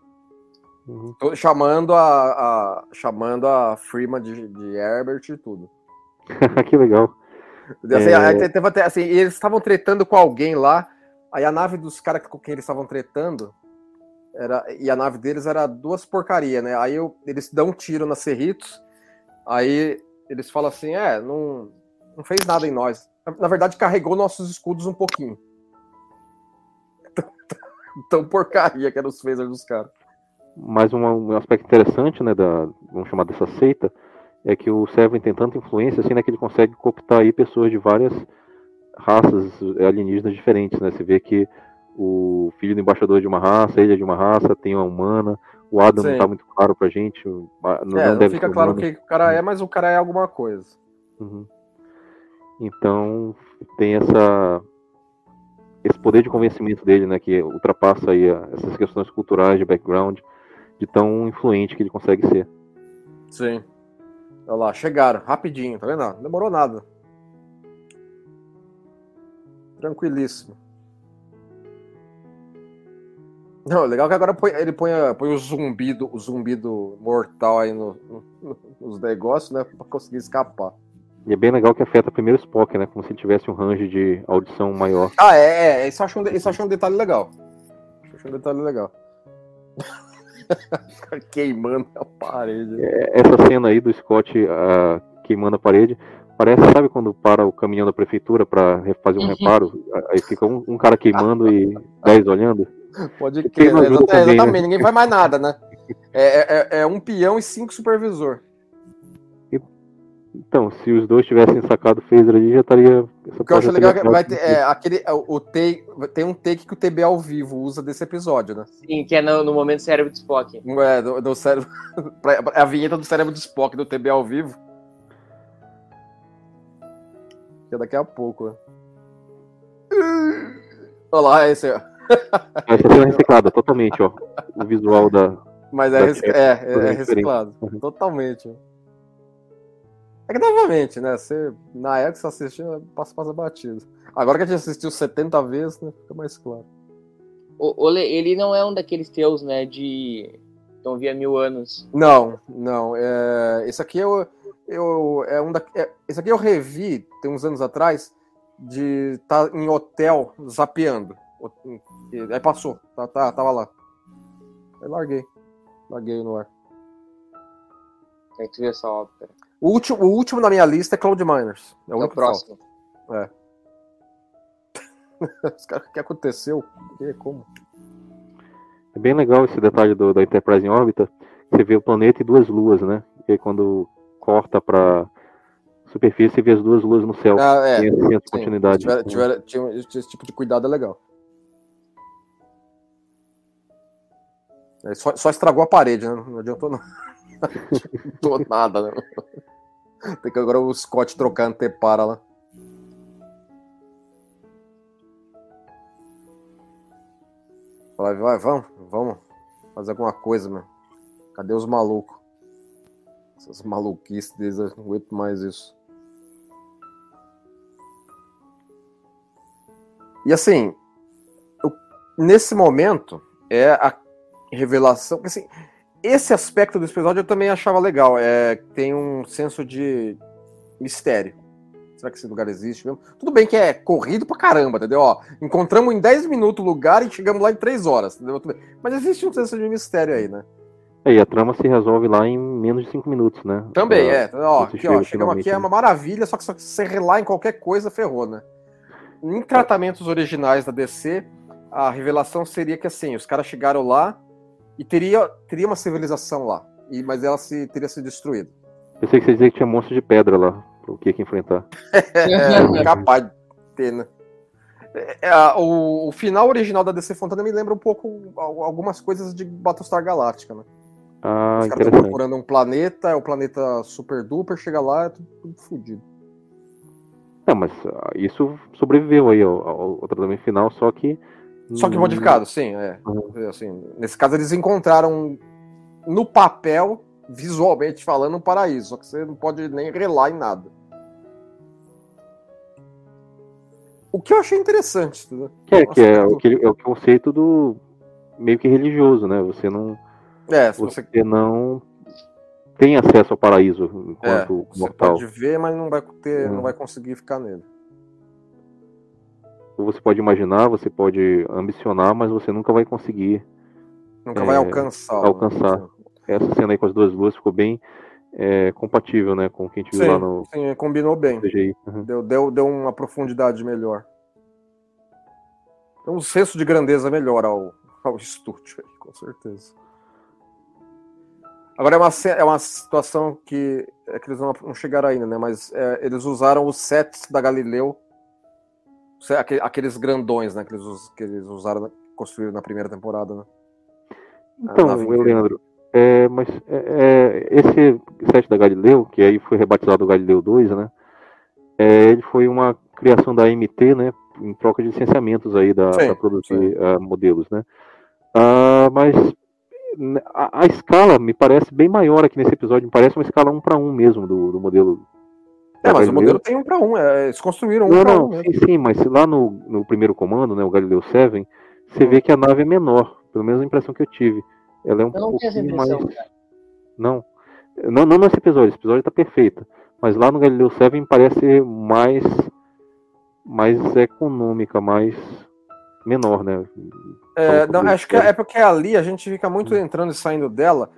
Uhum. Chamando a, a- chamando a Freeman de, de Herbert e tudo. que legal. Assim, É. teve até- assim, eles estavam tretando com alguém lá, aí a nave dos caras com quem eles estavam tretando, era, e a nave deles era duas porcaria, né? Aí eu- eles dão um tiro na Cerritos, aí eles falam assim, é, não, não fez nada em nós. Na, na verdade, carregou nossos escudos um pouquinho. Tão porcaria que eram os phasers dos caras. Mas um, um aspecto interessante, né, da, vamos chamar dessa seita, é que o Seven tem tanta influência, assim, né, que ele consegue cooptar aí pessoas de várias raças alienígenas diferentes, né? Você vê que o filho do embaixador é de uma raça, ele é de uma raça, tem uma humana, o Adam Sim. não tá muito claro pra gente, não, é, não fica claro o que o cara é, mas o cara é alguma coisa. Uhum. Então tem essa esse poder de convencimento dele, né, que ultrapassa aí essas questões culturais de background, de tão influente que ele consegue ser. Sim. Olha lá, chegaram, rapidinho, tá vendo? Não demorou nada. Tranquilíssimo. Não, legal que agora põe- ele põe, põe o zumbido, o zumbido mortal aí no- no- nos negócios, né? Pra conseguir escapar. E é bem legal que afeta primeiro o Spock, né, como se ele tivesse um range de audição maior. Ah, é, é. Isso eu acho um, isso eu acho um detalhe legal. Isso eu acho um detalhe legal. Queimando a parede. É, Essa cena aí do Scott ah, queimando a parede, parece, sabe quando para o caminhão da prefeitura para fazer um reparo, aí fica um, um cara queimando e dez olhando? Pode crer, não ajuda exata- também, né? exatamente, ninguém faz mais nada, né? É, é- é um peão e cinco supervisor. Então, se os dois tivessem sacado o phaser ali, já estaria. O que eu acho legal é vai ter, é, aquele, é, o take, tem um take que o TB ao vivo usa desse episódio, né? Sim, que é no, no momento cérebro de Spock. É, do, do cérebro, é a vinheta do cérebro de Spock do TB ao vivo. Que é daqui a pouco, né? Olha lá, esse, ó. Essa cena é reciclada totalmente, ó. O visual da. Mas é, Da rec- é, é, é reciclado. Uhum. Totalmente. É que novamente, né? Você, na época que você assistiu, passa, passa batido. Agora que a gente assistiu 70 vezes, né? Fica mais claro. O, o Le- ele não é um daqueles teus, né, de... Estão via mil anos. Não, não. É, esse aqui eu, eu é um da, é, esse aqui eu revi tem uns anos atrás de estar em hotel zapeando. Aí passou, tá, tá, tava lá. Aí larguei, larguei no ar. Aí tu viu essa ópera. O último, o último na minha lista é Cloud Miners. É o É o falta. próximo. Os caras, o que aconteceu? O que? Como? É bem legal esse detalhe do, da Enterprise em órbita. Você vê o planeta e duas luas, né? E aí quando corta pra superfície, você vê as duas luas no céu. Ah, é. Tem Sim, continuidade. tiver- tiver- tinha esse tipo de cuidado é legal. É, só, só estragou a parede, né? Não adiantou não. Não adiantou nada, né? Tem que agora o Scott trocar antepara lá. Vai, vai, vamos, vamos fazer alguma coisa, meu. Cadê os malucos? Essas maluquices deles, eu não aguento mais isso. E assim, eu- nesse momento é a revelação, assim, esse aspecto do episódio eu também achava legal. É, tem um senso de mistério. Será que esse lugar existe mesmo? Tudo bem que é corrido pra caramba, entendeu? Ó, encontramos em 10 minutos o lugar e chegamos lá em 3 horas, entendeu? Mas existe um senso de mistério aí, né? É, e a trama se resolve lá em menos de 5 minutos, né? Também, é. Ó, aqui, ó, chegamos aqui, é uma maravilha, só que se você relar em qualquer coisa, ferrou, né? Em tratamentos originais da DC, a revelação seria que assim, os caras chegaram lá e teria, teria uma civilização lá, e, mas ela se, teria sido destruída. Pensei que você dizia que tinha monstro de pedra lá, o que que enfrentar. é, capaz de ter, né? É, é o, o, final original da DC Fontana me lembra um pouco algumas coisas de Battlestar Galactica, né? Ah, Os caras estão procurando um planeta, é o planeta super duper, chega lá, é tudo, tudo fodido. Não, mas uh, isso sobreviveu aí ao, ao, ao, tratamento final, só que. Só que modificado, sim, é. Uhum. Assim, nesse caso, eles encontraram no papel, visualmente falando, um paraíso, só que você não pode nem relar em nada. O que eu achei interessante. Que é, que é, o, que, é o conceito do meio que religioso, né? Você não. É, você, você não tem acesso ao paraíso enquanto é, mortal. Você pode ver, mas não vai ter, não vai conseguir ficar nele. Você pode imaginar, você pode ambicionar, mas você nunca vai conseguir. Nunca é, vai alcançar. Alcançar. Né? Essa cena aí com as duas luas ficou bem é, compatível, né, com o que a gente sim, viu lá no. Sim, combinou bem. Uhum. Deu, deu, deu uma profundidade melhor. Então, um senso de grandeza melhor ao, ao estúdio, com certeza. Agora é uma, é uma situação que, é que eles não, não chegaram ainda, né? Mas é, eles usaram os sets da Galileu, aqueles grandões, né? Que eles, que eles usaram, construíram na primeira temporada, né? Então, Leandro, é, mas é, é, esse set da Galileu, que aí foi rebatizado Galileu 2, né? É, ele foi uma criação da AMT, né? Em troca de licenciamentos aí para produzir uh, modelos, né? Uh, mas a, a, escala me parece bem maior aqui nesse episódio, me parece uma escala 1 para 1 mesmo do, do modelo. É, mas o modelo tem 1 para 1, é, eles construíram 1 para 1. Sim, sim, mas lá no, no primeiro comando, né, o Galileu 7, você vê que a nave é menor, pelo menos a impressão que eu tive. Ela é um eu pouquinho mais. Não. não. Não nesse episódio, esse episódio tá perfeito. Mas lá no Galileu 7 parece mais. mais econômica, mais. menor, né? É, não, acho que é porque ali a gente fica muito hum. entrando e saindo dela.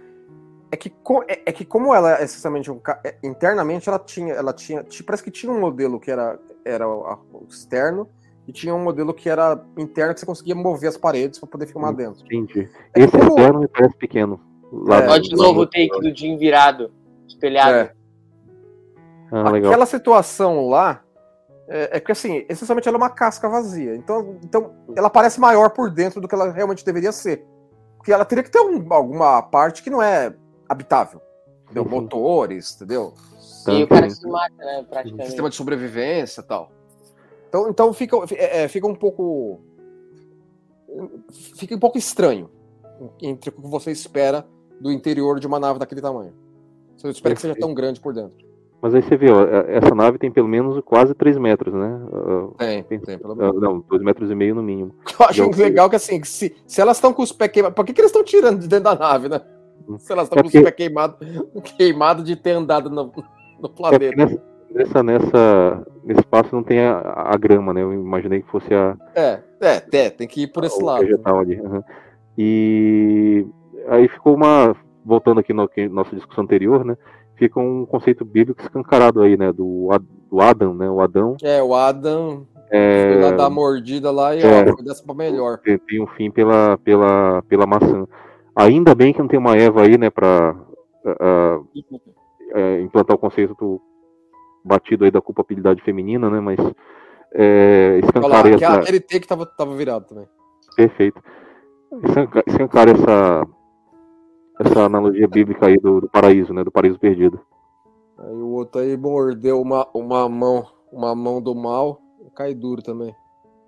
É que, é, é que como ela é essencialmente um, é, internamente ela tinha, ela tinha, parece que tinha um modelo que era, era o externo e tinha um modelo que era interno que você conseguia mover as paredes para poder filmar dentro. Entendi. É Esse como... externo me parece pequeno. Lá é, de novo o take do Jim virado, espelhado. É. Ah, Aquela situação lá é, é que assim, essencialmente ela é uma casca vazia. Então, então ela parece maior por dentro do que ela realmente deveria ser. Porque ela teria que ter um, alguma parte que não é habitável. Entendeu? Motores, entendeu? E o cara se mata, né? Praticamente. Sistema de sobrevivência e tal. Então, então fica, é, é, fica um pouco. Fica um pouco estranho entre o que você espera do interior de uma nave daquele tamanho. Você espera que seja tão grande por dentro. Mas aí você vê, ó, é, essa nave tem pelo menos quase 3 metros, né? Tem, tem, tem pelo menos. Não, 2 metros e meio no mínimo. Eu acho então, legal que assim, se, se elas estão com os pés queimados, por que, que eles estão tirando de dentro da nave, né? Hum. Se elas estão é com os pés queimados queimado de ter andado no, no planeta. É nessa, nessa, nesse espaço não tem a, a, grama, né? Eu imaginei que fosse a. É, é, é tem que ir por esse lado. Vegetal ali. Uhum. E aí ficou uma. Voltando aqui na no, nossa discussão anterior, né? Fica um conceito bíblico escancarado aí, né? Do, do Adam, né? O Adão. É, o Adam é... foi lá dar mordida lá e é, ó, foi dessa pra melhor. Tem, tem um fim pela, pela, pela maçã. Ainda bem que não tem uma Eva aí, né? Pra uh, uh, implantar o conceito do batido aí da culpabilidade feminina, né? Mas é, escancar essa... Aquele T que tava, tava virado também. Perfeito. Escancar essa, essa analogia bíblica aí do, do, paraíso, né? Do paraíso perdido. Aí o outro aí mordeu uma, uma mão, uma mão do mal, cai duro também.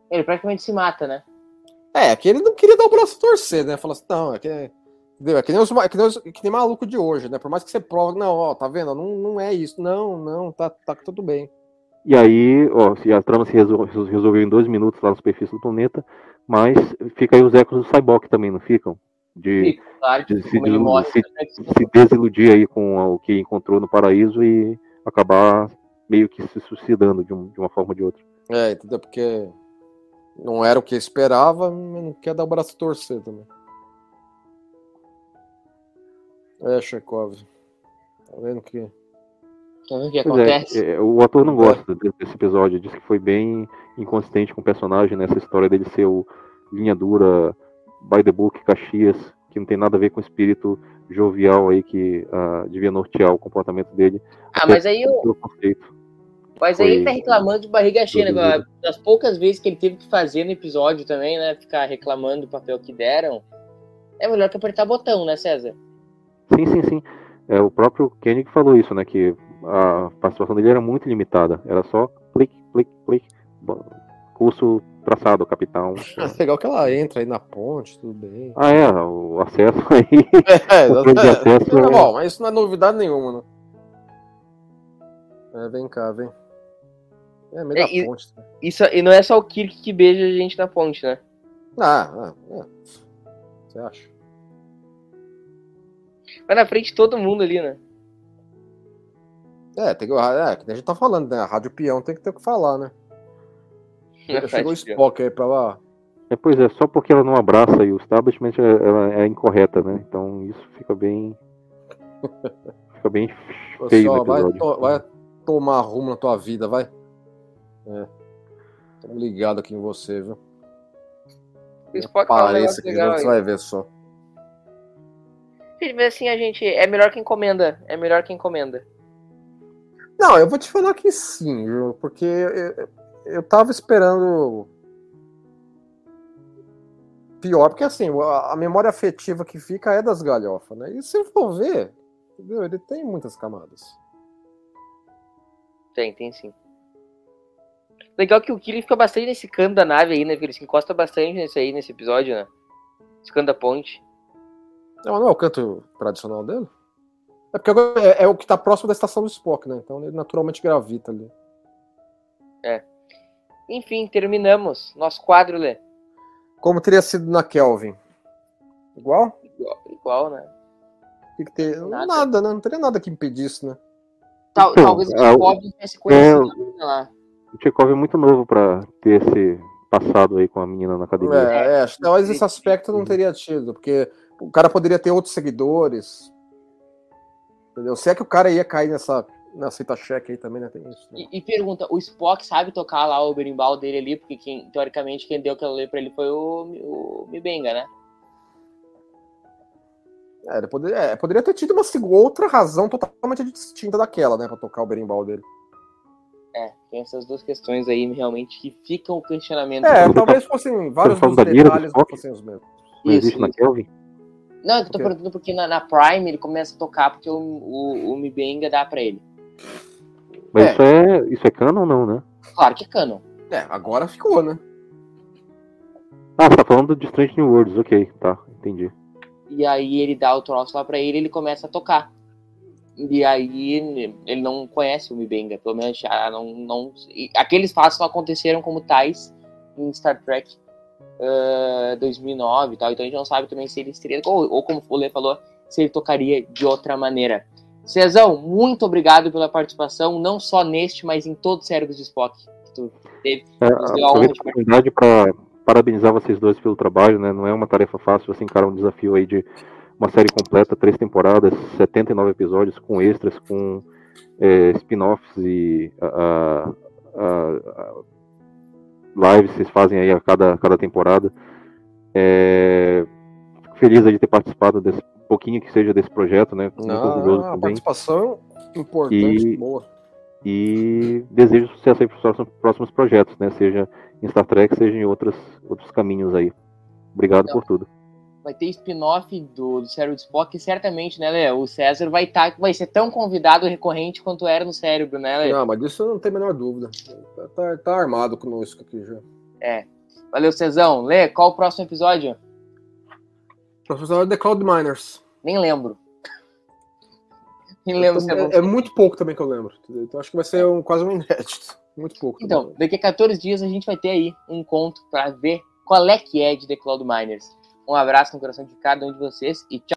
Ele praticamente se mata, né? É, que ele não queria dar o braço a torcer, né? Falar assim, não, é que é Entendeu? É que nem, os, é que, nem os, que nem maluco de hoje, né? Por mais que você prova, não, ó, tá vendo? Não, não é isso. Não, não, tá, tá tudo bem. E aí, ó, se a trama se resol resolveu em dois minutos lá na superfície do planeta, mas fica aí os ecos do Cyborg também, não ficam? de, Claro de se, como ele desilu- mostra, se- né, se desiludir aí com o que encontrou no paraíso e acabar meio que se suicidando de, um- de uma forma ou de outra. É, entendeu? Porque não era o que esperava, mas não quer dar o braço torcer também. É, Chekhov. Tá vendo que. tá vendo o que Pois é, acontece? é, o ator não gosta de- desse episódio, diz que foi bem inconsistente com o personagem nessa história dele ser o linha dura, by the book, Caxias, que não tem nada a ver com o espírito jovial aí que ah, devia nortear o comportamento dele. Ah, mas aí, o- conceito. Mas aí foi- tá reclamando de barriga cheia, né? Das poucas vezes que ele teve que fazer no episódio também, né? Ficar reclamando do papel que deram. É melhor que apertar botão, né, César? Sim, sim, sim. É, o próprio Koenig falou isso, né? Que a participação dele era muito limitada. Era só clique, clique, clique. Curso traçado, capitão. É legal que ela entra aí na ponte, tudo bem. Ah, é, o acesso aí. É, O de acesso é, é- bom, mas isso não é novidade nenhuma, né? É, vem cá, vem. É, meio É, da e- ponte. Isso, e não é só o Kirk que beija a gente na ponte, né? Ah, ah, é. Você acha? Vai na frente de todo mundo ali, né? É, tem que, é, que nem a gente tá falando, né? A Rádio Peão tem que ter o que falar, né? Chegou o. Spock aí pra lá. É, pois é, só porque ela não abraça aí o establishment, é- ela é incorreta, né? Então isso fica bem. fica bem feio no vai, episódio. to- vai tomar rumo na tua vida, vai. É. Tô ligado aqui em você, viu? Parece que legal você vai ver só. Mas assim, a gente. É melhor que encomenda. É melhor que encomenda. Não, eu vou te falar que sim, viu? Porque eu, eu tava esperando pior, porque assim, a, a memória afetiva que fica é das galhofas, né? E se for ver, entendeu? Ele tem muitas camadas. Tem, tem sim. Legal que o Killy fica bastante nesse canto da nave aí, né? Porque ele se encosta bastante nesse aí, nesse episódio, né? Esse canto da ponte. Não, não é o canto tradicional dele? É porque agora é, é o que tá próximo da estação do Spock, né? Então ele naturalmente gravita ali. Enfim, terminamos. Nosso quadro, Lê. Como teria sido na Kelvin? Igual? Igual, igual, né? O que ter... Nada. nada. né? Não teria nada que impedisse, né? Tal- Então, talvez o Bob tivesse conhecido é, a menina lá. O Chekhov é muito novo pra ter esse passado aí com a menina na academia. É, é, acho que talvez esse aspecto não teria tido, porque o cara poderia ter outros seguidores. Entendeu? Se é que o cara ia cair nessa, nessa cita cheque aí também, né? Tem isso. né? E, e pergunta, o Spock sabe tocar lá o berimbau dele ali? Porque quem, teoricamente quem deu aquela lei pra ele foi o, o Mibenga, né? É, ele poderia, é, poderia ter tido uma outra razão totalmente distinta daquela, né? Pra tocar o berimbau dele. Tem essas duas questões aí realmente que ficam o questionamento. É, talvez fossem vários dos detalhes não fossem os mesmos. Não Isso, existe na. Kelvin? Não, eu tô perguntando porque na, na Prime ele começa a tocar porque o, o, o Mibenga dá pra ele. Mas É. isso é. Isso é canon ou não, né? Claro que é canon. É, agora ficou, né? Ah, você tá falando de Strange New Worlds, ok, tá, entendi. E aí ele dá o troço lá pra ele ele começa a tocar. E aí ele não conhece o Mibenga, pelo menos já não. não aqueles fatos não aconteceram como tais em Star Trek ah, 2009 e tal, então a gente não sabe também se ele seria, ou, ou como o Lê falou, se ele tocaria de outra maneira. Cezão, muito obrigado pela participação, não só neste, mas em todos os cérebros de Spock que tu teve. É, aproveito a oportunidade para parabenizar vocês dois pelo trabalho, né? Não é uma tarefa fácil você encarar um desafio aí de uma série completa, três temporadas, 79 episódios, com extras, com é, spin-offs e a, a- a lives que vocês fazem aí a cada, cada temporada. É, fico feliz de ter participado desse pouquinho que seja desse projeto, né? Muito orgulhoso Não, a também. participação importante, E- boa. E desejo sucesso aí para os próximos, próximos projetos, né? Seja em Star Trek, seja em outros, outros caminhos aí. Obrigado Não. por tudo. Vai ter spin-off do, do cérebro de Spock, e certamente, né, Léo? O César vai, tá, vai ser tão convidado recorrente quanto era no cérebro, né, Léo? Não, mas disso não tem a menor dúvida. Tá, tá- tá armado conosco aqui já. Valeu, Cezão. Lê, qual o próximo episódio? Professor The Cloud Miners. Nem lembro. Nem lembro se é bom. É, é muito pouco também que eu lembro. Então acho que vai ser um, quase um inédito. Muito pouco. Então, também. daqui a 14 dias a gente vai ter aí um encontro pra ver qual é que é de The Cloud Miners. Um abraço no coração de cada um de vocês e tchau.